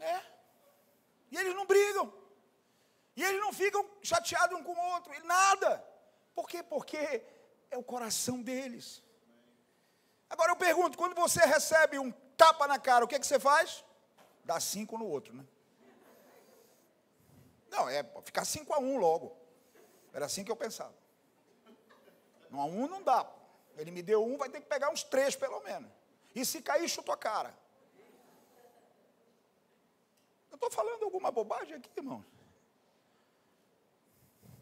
É. E eles não brigam. E eles não ficam chateados um com o outro. E nada. Por quê? Porque é o coração deles. Agora eu pergunto: quando você recebe um tapa na cara, o que, é que você faz? Dá cinco no outro, né? Não, é ficar cinco a um logo. Era assim que eu pensava. Não a um não dá. Ele me deu um, vai ter que pegar uns três pelo menos. E se cair, chuta a cara. Eu estou falando alguma bobagem aqui, irmão?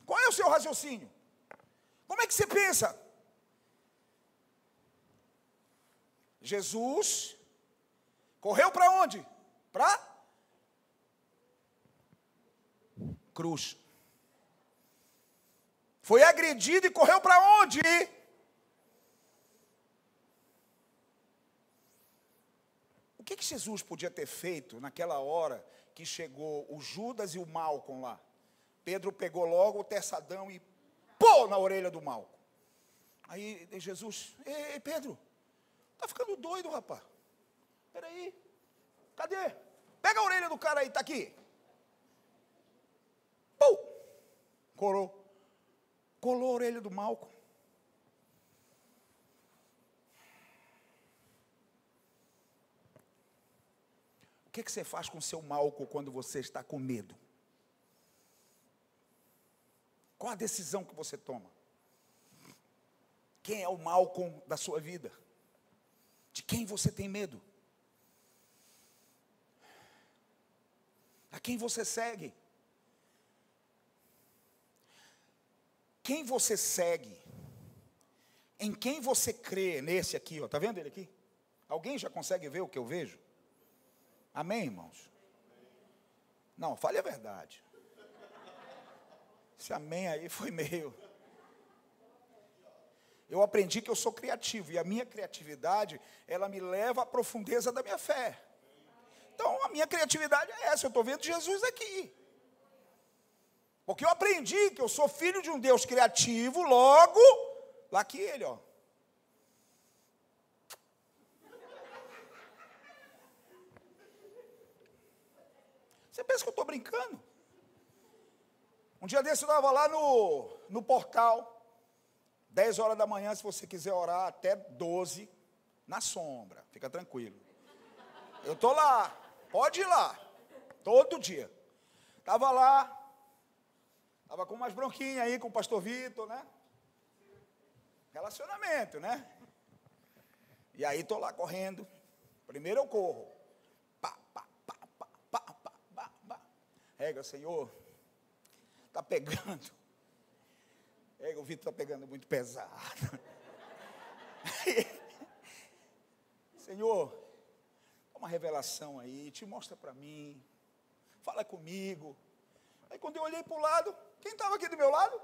Qual é o seu raciocínio? Como é que você pensa? Jesus correu para onde? Para cruz. Foi agredido e correu para onde? O que, que Jesus podia ter feito naquela hora que chegou o Judas e o Malcom lá? Pedro pegou logo o terçadão e pô na orelha do Malcom. Aí Jesus, ei, Pedro, tá ficando doido, rapaz. Peraí, cadê? Pega a orelha do cara aí, tá aqui. Pum! Colou. Colou a orelha do Malcom. O que, que você faz com o seu Malcom quando você está com medo? Qual a decisão que você toma? Quem é o Malcom da sua vida? De quem você tem medo? A quem você segue? Quem você segue? Em quem você crê? Nesse aqui, ó. Tá vendo ele aqui? Alguém já consegue ver o que eu vejo? Amém, irmãos? Não, fale a verdade. Esse amém aí foi meio. Eu aprendi que eu sou criativo e a minha criatividade, ela me leva à profundeza da minha fé. Então, a minha criatividade é essa, eu estou vendo Jesus aqui. Porque eu aprendi que eu sou filho de um Deus criativo, logo, lá que ele, ó. Você pensa que eu estou brincando? Um dia desse eu estava lá no, no portal, 10 horas da manhã, se você quiser orar, até 12, na sombra, fica tranquilo. Eu estou lá, pode ir lá, todo dia. Estava lá, Estava com umas bronquinhas aí com o pastor Vitor, né? Relacionamento, né? E aí estou lá correndo. Primeiro eu corro. Pá, pá, pá, pá, pá, pá, pá. Rega, Senhor. Está pegando. Rega, o Vitor está pegando muito pesado. Senhor, uma revelação aí, te mostra para mim. Fala comigo. Aí quando eu olhei para o lado, quem estava aqui do meu lado?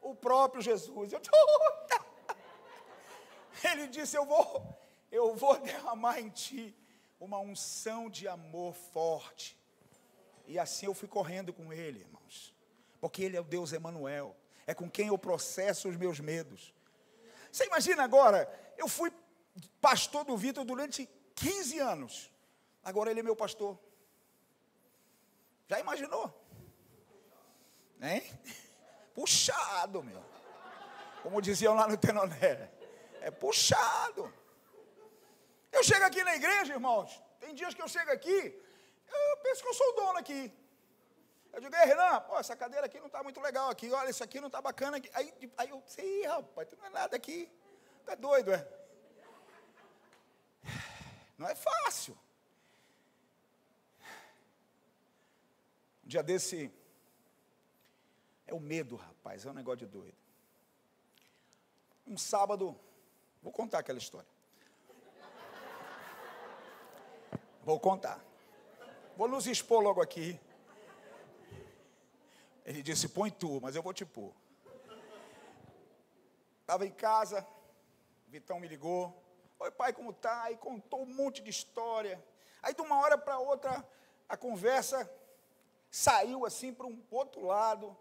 O próprio Jesus. Eu, Ele disse: Eu vou, eu vou derramar em ti uma unção de amor forte. E assim eu fui correndo com ele, irmãos. Porque ele é o Deus Emanuel. É com quem eu processo os meus medos. Você imagina agora, eu fui pastor do Vitor durante 15 anos. Agora ele é meu pastor. Já imaginou? Hein? Puxado, meu. Como diziam lá no Tenoné. É puxado. Eu chego aqui na igreja, irmãos. Tem dias que eu chego aqui, eu penso que eu sou o dono aqui. Eu digo, ei, Renan, pô, essa cadeira aqui não está muito legal aqui. Olha, isso aqui não está bacana aqui. Aí, aí eu sei, rapaz, não é nada aqui. Tá doido, é? Não é fácil. Um dia desse. É o medo, rapaz, é um negócio de doido. Um sábado, vou contar aquela história. Vou contar. Vou nos expor logo aqui. Ele disse: põe tu, mas eu vou te pôr. Estava em casa, Vitão me ligou. Oi, pai, como tá? E contou um monte de história. Aí, de uma hora para outra, a conversa saiu assim para um outro lado.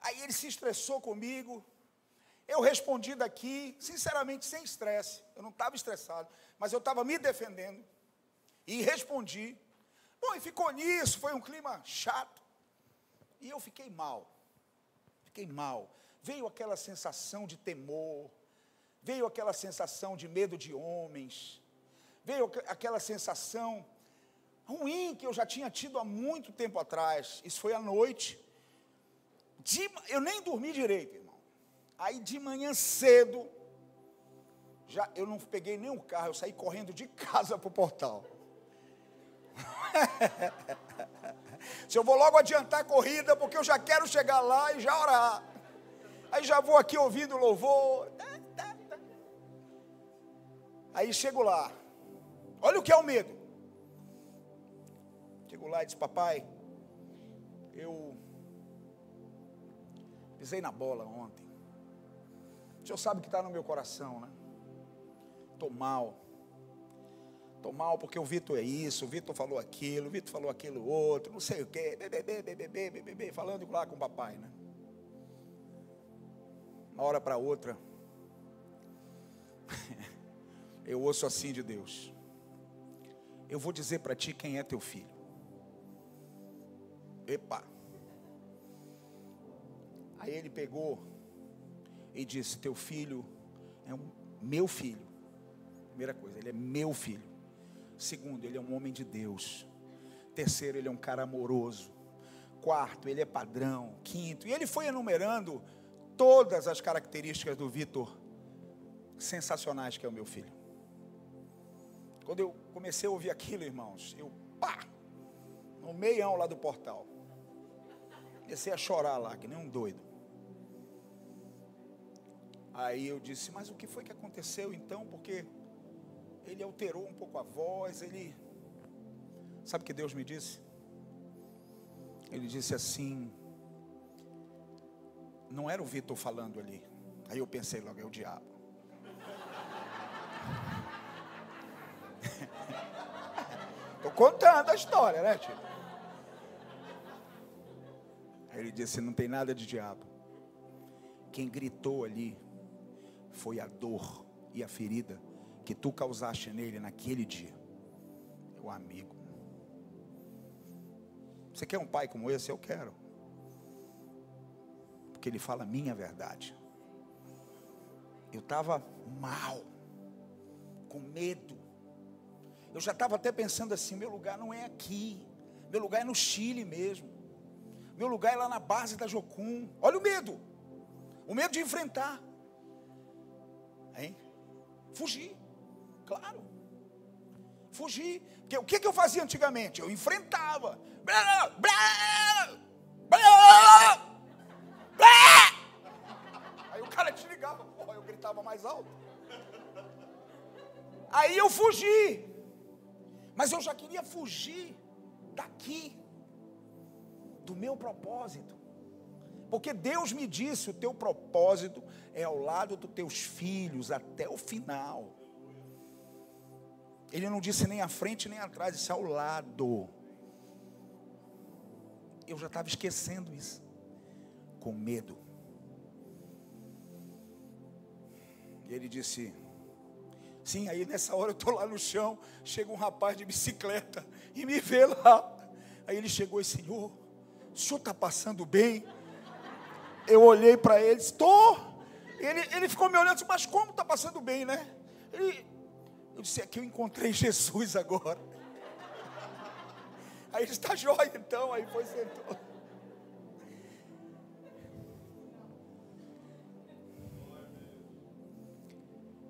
Aí ele se estressou comigo. Eu respondi daqui, sinceramente, sem estresse. Eu não estava estressado, mas eu estava me defendendo. E respondi. Bom, e ficou nisso, foi um clima chato. E eu fiquei mal. Fiquei mal. Veio aquela sensação de temor, veio aquela sensação de medo de homens, veio aquela sensação ruim que eu já tinha tido há muito tempo atrás. Isso foi à noite. De, eu nem dormi direito, irmão. Aí de manhã cedo, já eu não peguei o carro, eu saí correndo de casa para o portal. Se eu vou logo adiantar a corrida, porque eu já quero chegar lá e já orar. Aí já vou aqui ouvindo louvor. Aí chego lá. Olha o que é o medo. Chego lá e disse, papai, eu pisei na bola ontem. O senhor sabe que está no meu coração, né? Estou mal. Estou mal porque o Vitor é isso, o Vitor falou aquilo, o Vitor falou aquilo outro, não sei o quê, bebê, bebê, bebê, bebê, falando lá com o papai, né? Uma hora para outra, eu ouço assim de Deus. Eu vou dizer para ti quem é teu filho. Epa. Aí ele pegou e disse: Teu filho é um meu filho. Primeira coisa, ele é meu filho. Segundo, ele é um homem de Deus. Terceiro, ele é um cara amoroso. Quarto, ele é padrão. Quinto, e ele foi enumerando todas as características do Vitor sensacionais que é o meu filho. Quando eu comecei a ouvir aquilo, irmãos, eu pá, no meião lá do portal. Comecei a chorar lá, que nem um doido. Aí eu disse, mas o que foi que aconteceu então? Porque ele alterou um pouco a voz, ele. Sabe o que Deus me disse? Ele disse assim: não era o Vitor falando ali. Aí eu pensei logo, é o diabo. Estou contando a história, né, tio? Aí ele disse: não tem nada de diabo. Quem gritou ali foi a dor e a ferida que tu causaste nele naquele dia. Meu amigo. Você quer um pai como esse? Eu quero. Porque ele fala a minha verdade. Eu estava mal, com medo. Eu já estava até pensando assim: meu lugar não é aqui, meu lugar é no Chile mesmo. Meu lugar é lá na base da Jocum. Olha o medo, o medo de enfrentar, hein? Fugir. Claro. Fugir. Porque o que, que eu fazia antigamente? Eu enfrentava. Blá, blá, blá, Aí o cara desligava, porra, eu gritava mais alto. Aí eu fugi. Mas eu já queria fugir daqui, do meu propósito. Porque Deus me disse: o teu propósito é ao lado dos teus filhos até o final. Ele não disse nem à frente nem atrás, disse ao lado. Eu já estava esquecendo isso, com medo. E ele disse: Sim, aí nessa hora eu estou lá no chão, chega um rapaz de bicicleta e me vê lá. Aí ele chegou e Senhor, o senhor está passando bem? Eu olhei para ele, estou. Ele, ele ficou me olhando, mas como está passando bem, né? Ele, eu disse, é que eu encontrei Jesus agora. Aí ele está jóia então, aí foi sentou.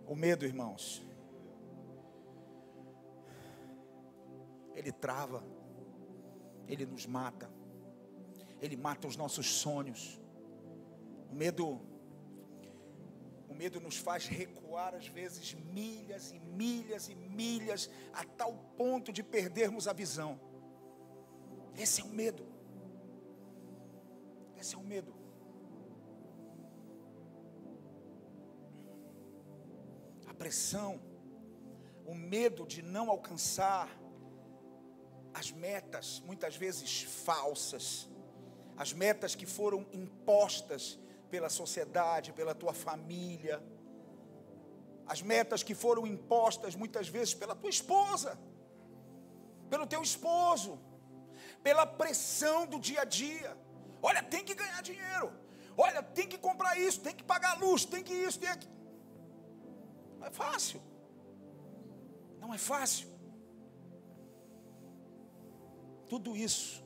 O medo, irmãos, ele trava, ele nos mata, ele mata os nossos sonhos. O medo, o medo nos faz recuar às vezes milhas e milhas e milhas a tal ponto de perdermos a visão. Esse é o medo. Esse é o medo. A pressão, o medo de não alcançar as metas, muitas vezes falsas, as metas que foram impostas pela sociedade, pela tua família, as metas que foram impostas muitas vezes pela tua esposa, pelo teu esposo, pela pressão do dia a dia. Olha, tem que ganhar dinheiro. Olha, tem que comprar isso, tem que pagar luz, tem que isso, tem aquilo. Não é fácil. Não é fácil. Tudo isso,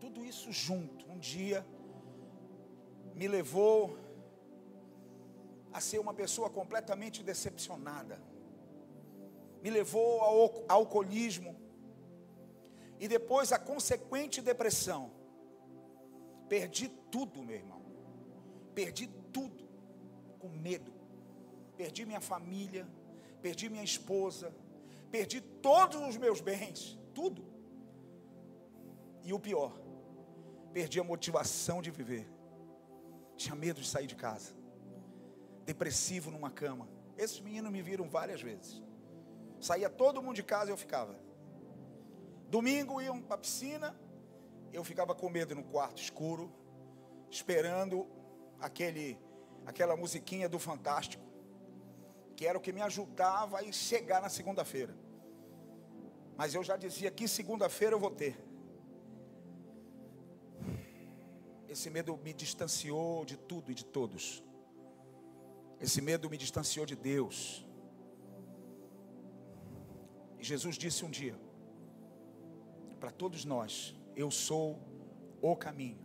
tudo isso junto, um dia me levou a ser uma pessoa completamente decepcionada. Me levou ao alcoolismo e depois a consequente depressão. Perdi tudo, meu irmão. Perdi tudo com medo. Perdi minha família, perdi minha esposa, perdi todos os meus bens, tudo. E o pior, perdi a motivação de viver. Tinha medo de sair de casa. Depressivo numa cama. Esses meninos me viram várias vezes. Saía todo mundo de casa e eu ficava. Domingo iam para a piscina, eu ficava com medo no quarto escuro, esperando aquele, aquela musiquinha do Fantástico, que era o que me ajudava a chegar na segunda-feira. Mas eu já dizia que segunda-feira eu vou ter. Esse medo me distanciou de tudo e de todos. Esse medo me distanciou de Deus. E Jesus disse um dia para todos nós: Eu sou o caminho,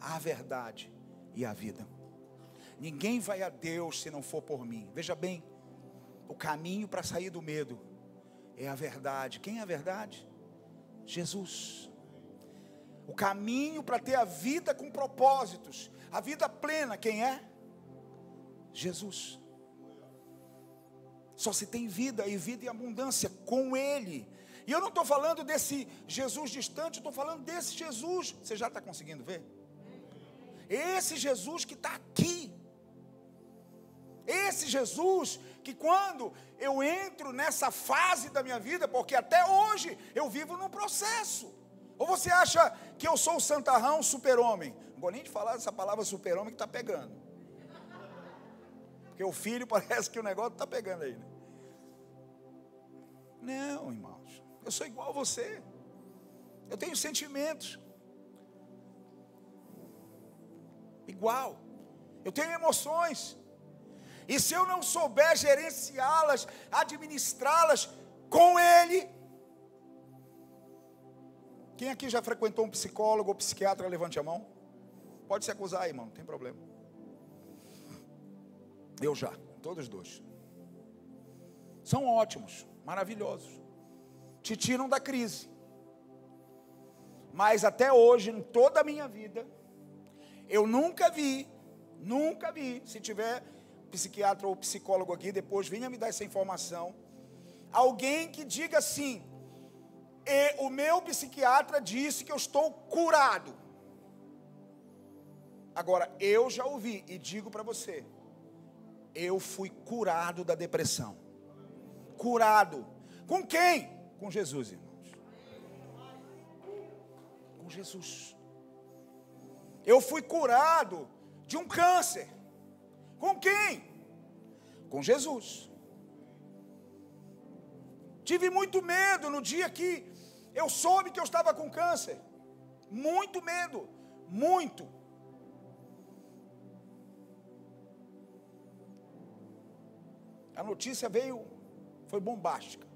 a verdade e a vida. Ninguém vai a Deus se não for por mim. Veja bem, o caminho para sair do medo é a verdade. Quem é a verdade? Jesus. O caminho para ter a vida com propósitos, a vida plena, quem é? Jesus. Só se tem vida e vida em abundância com Ele. E eu não estou falando desse Jesus distante, estou falando desse Jesus. Você já está conseguindo ver? Esse Jesus que está aqui. Esse Jesus que quando eu entro nessa fase da minha vida, porque até hoje eu vivo num processo. Ou você acha que eu sou o santarrão super-homem? Não vou nem te falar dessa palavra super-homem que está pegando. Porque o filho parece que o negócio está pegando aí. Né? Não, irmãos. Eu sou igual a você. Eu tenho sentimentos. Igual. Eu tenho emoções. E se eu não souber gerenciá-las, administrá-las com Ele, quem aqui já frequentou um psicólogo ou psiquiatra? Levante a mão. Pode se acusar aí, irmão, não tem problema. Eu já, todos dois. São ótimos, maravilhosos. Te tiram da crise. Mas até hoje, em toda a minha vida, eu nunca vi, nunca vi, se tiver psiquiatra ou psicólogo aqui, depois venha me dar essa informação. Alguém que diga assim: e o meu psiquiatra disse que eu estou curado. Agora, eu já ouvi e digo para você: eu fui curado da depressão. Curado. Com quem? Com Jesus, irmãos. Com Jesus. Eu fui curado de um câncer. Com quem? Com Jesus. Tive muito medo no dia que eu soube que eu estava com câncer. Muito medo. Muito. A notícia veio, foi bombástica.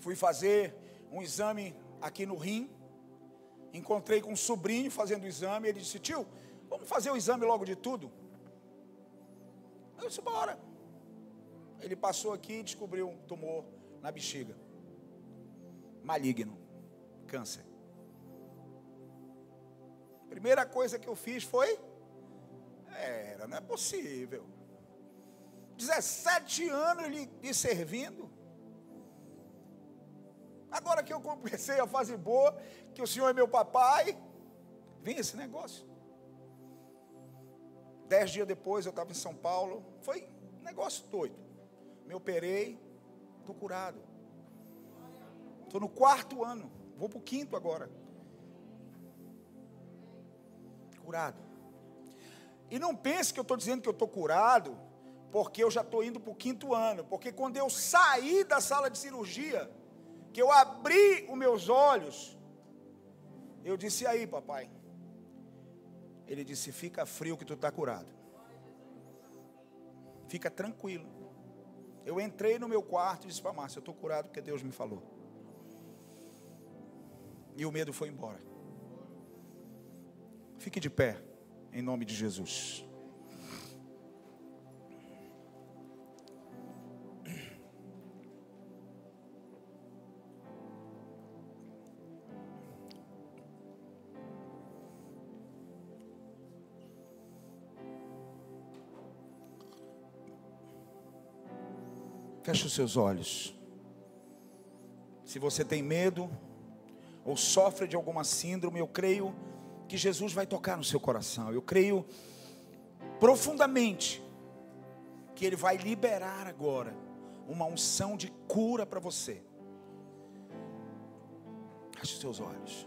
Fui fazer um exame aqui no rim. Encontrei com um sobrinho fazendo o exame. Ele disse: Tio, vamos fazer o exame logo de tudo? Eu disse: Bora. Ele passou aqui e descobriu um tumor na bexiga. Maligno. Câncer. Primeira coisa que eu fiz foi. Era, não é possível. 17 anos lhe, lhe servindo. Agora que eu comecei a fase boa, que o Senhor é meu papai, vem esse negócio. Dez dias depois eu estava em São Paulo, foi um negócio doido. Me operei, estou curado. Estou no quarto ano, vou para o quinto agora. Curado. E não pense que eu estou dizendo que eu estou curado, porque eu já estou indo para o quinto ano. Porque quando eu saí da sala de cirurgia, que eu abri os meus olhos, eu disse: aí, papai. Ele disse: fica frio que tu está curado. Fica tranquilo. Eu entrei no meu quarto e disse para Márcia: eu estou curado porque Deus me falou. E o medo foi embora. Fique de pé, em nome de Jesus. Feche os seus olhos. Se você tem medo ou sofre de alguma síndrome, eu creio que Jesus vai tocar no seu coração. Eu creio profundamente que Ele vai liberar agora uma unção de cura para você. Feche os seus olhos.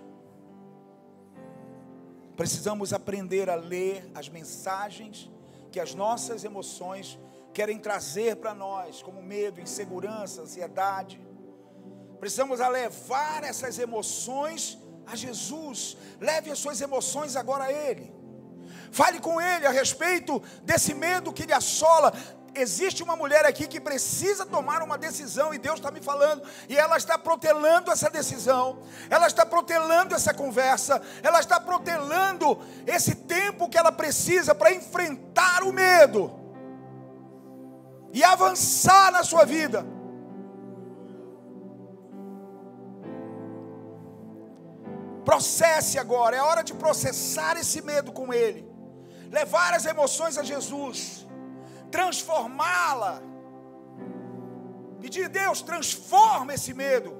Precisamos aprender a ler as mensagens que as nossas emoções querem trazer para nós, como medo, insegurança, ansiedade. Precisamos levar essas emoções a Jesus. Leve as suas emoções agora a Ele. Fale com Ele a respeito desse medo que lhe assola. Existe uma mulher aqui que precisa tomar uma decisão e Deus está me falando, e ela está protelando essa decisão, ela está protelando essa conversa, ela está protelando esse tempo que ela precisa para enfrentar o medo e avançar na sua vida. Processe agora, é hora de processar esse medo com Ele, levar as emoções a Jesus, transformá-la, pedir Deus, transforma esse medo,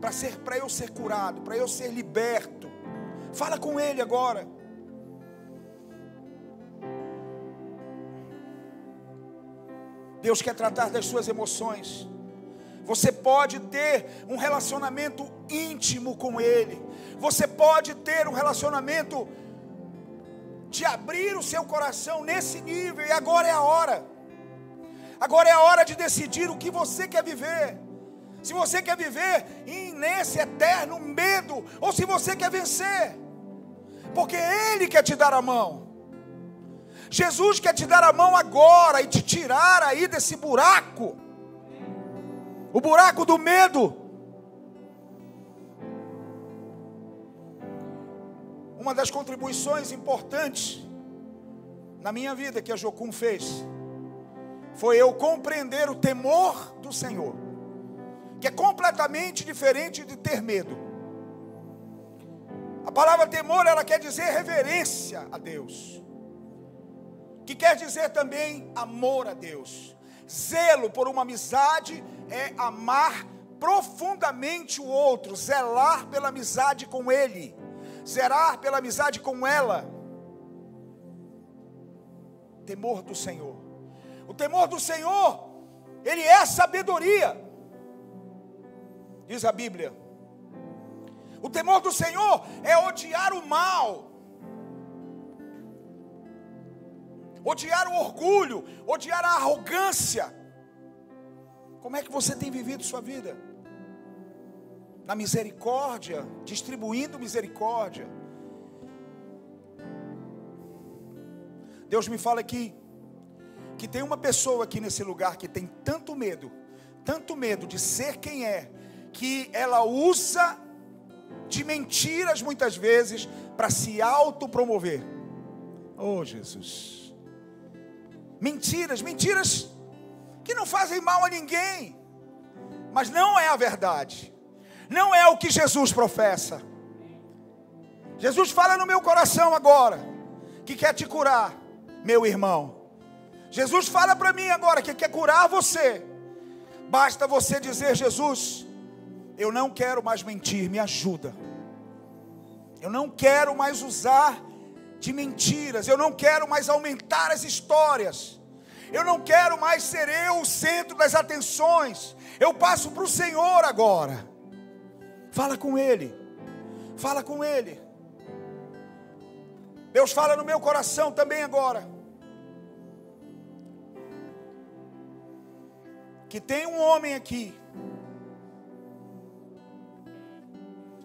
para ser, para eu ser curado, para eu ser liberto. Fala com Ele agora. Deus quer tratar das suas emoções. Você pode ter um relacionamento íntimo com Ele. Você pode ter um relacionamento de abrir o seu coração nesse nível. E agora é a hora. Agora é a hora de decidir o que você quer viver. Se você quer viver nesse eterno medo, ou se você quer vencer, porque Ele quer te dar a mão. Jesus quer te dar a mão agora e te tirar aí desse buraco o buraco do medo. Uma das contribuições importantes na minha vida que a Jocum fez foi eu compreender o temor do Senhor, que é completamente diferente de ter medo. A palavra temor, ela quer dizer reverência a Deus que quer dizer também amor a Deus. Zelo por uma amizade é amar profundamente o outro, zelar pela amizade com ele. Zerar pela amizade com ela. Temor do Senhor. O temor do Senhor, ele é sabedoria. Diz a Bíblia. O temor do Senhor é odiar o mal. Odiar o orgulho, odiar a arrogância. Como é que você tem vivido sua vida? Na misericórdia, distribuindo misericórdia. Deus me fala aqui que tem uma pessoa aqui nesse lugar que tem tanto medo, tanto medo de ser quem é, que ela usa de mentiras muitas vezes para se autopromover. Oh, Jesus. Mentiras, mentiras que não fazem mal a ninguém, mas não é a verdade, não é o que Jesus professa. Jesus fala no meu coração agora, que quer te curar, meu irmão. Jesus fala para mim agora que quer curar você. Basta você dizer, Jesus, eu não quero mais mentir, me ajuda. Eu não quero mais usar de mentiras, eu não quero mais aumentar as histórias. Eu não quero mais ser eu o centro das atenções. Eu passo para o Senhor agora. Fala com Ele. Fala com Ele. Deus fala no meu coração também agora. Que tem um homem aqui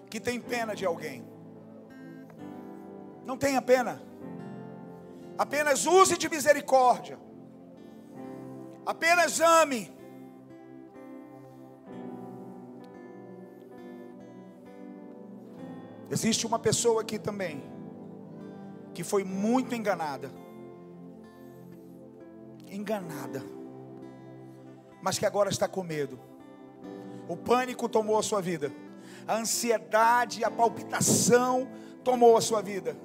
que tem pena de alguém. Não tenha pena. Apenas use de misericórdia. Apenas ame. Existe uma pessoa aqui também que foi muito enganada. Enganada. Mas que agora está com medo. O pânico tomou a sua vida. A ansiedade, a palpitação tomou a sua vida.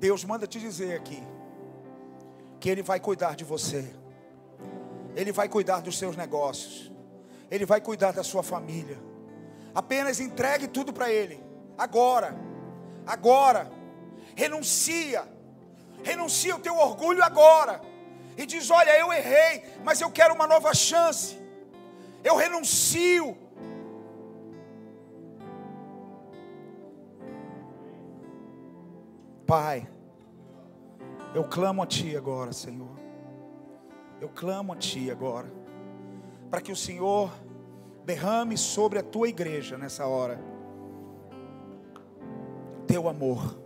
Deus manda te dizer aqui que Ele vai cuidar de você, Ele vai cuidar dos seus negócios, Ele vai cuidar da sua família. Apenas entregue tudo para Ele, agora, agora, renuncia, renuncia o teu orgulho agora, e diz: Olha, eu errei, mas eu quero uma nova chance, eu renuncio. Pai, eu clamo a Ti agora, Senhor. Eu clamo a Ti agora, para que o Senhor derrame sobre a Tua igreja nessa hora, Teu amor.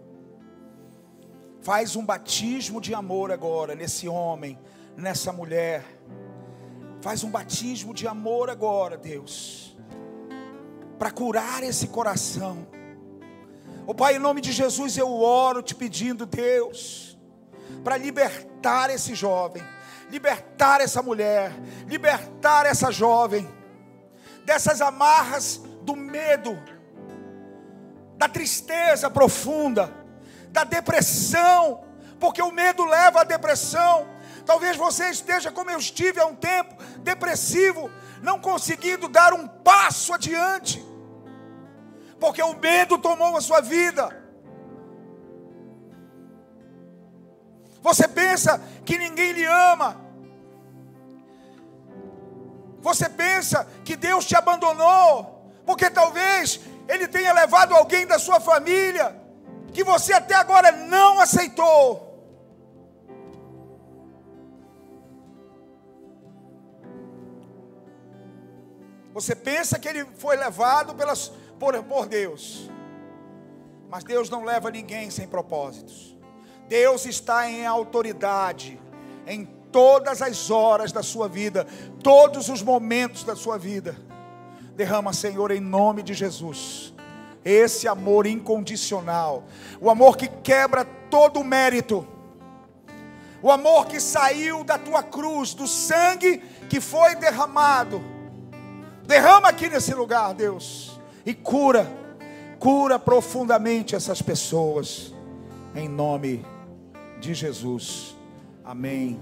Faz um batismo de amor agora nesse homem, nessa mulher. Faz um batismo de amor agora, Deus, para curar esse coração. Oh Pai, em nome de Jesus eu oro te pedindo, Deus, para libertar esse jovem, libertar essa mulher, libertar essa jovem dessas amarras do medo, da tristeza profunda, da depressão, porque o medo leva à depressão. Talvez você esteja como eu estive há um tempo, depressivo, não conseguindo dar um passo adiante, porque o medo tomou a sua vida. Você pensa que ninguém lhe ama. Você pensa que Deus te abandonou, porque talvez Ele tenha levado alguém da sua família que você até agora não aceitou. Você pensa que ele foi levado pelas, por, por Deus, mas Deus não leva ninguém sem propósitos. Deus está em autoridade em todas as horas da sua vida, todos os momentos da sua vida. Derrama, Senhor, em nome de Jesus, esse amor incondicional, o amor que quebra todo o mérito, o amor que saiu da tua cruz, do sangue que foi derramado. Derrama aqui nesse lugar, Deus, e cura, cura profundamente essas pessoas, em nome de de Jesus. Amém.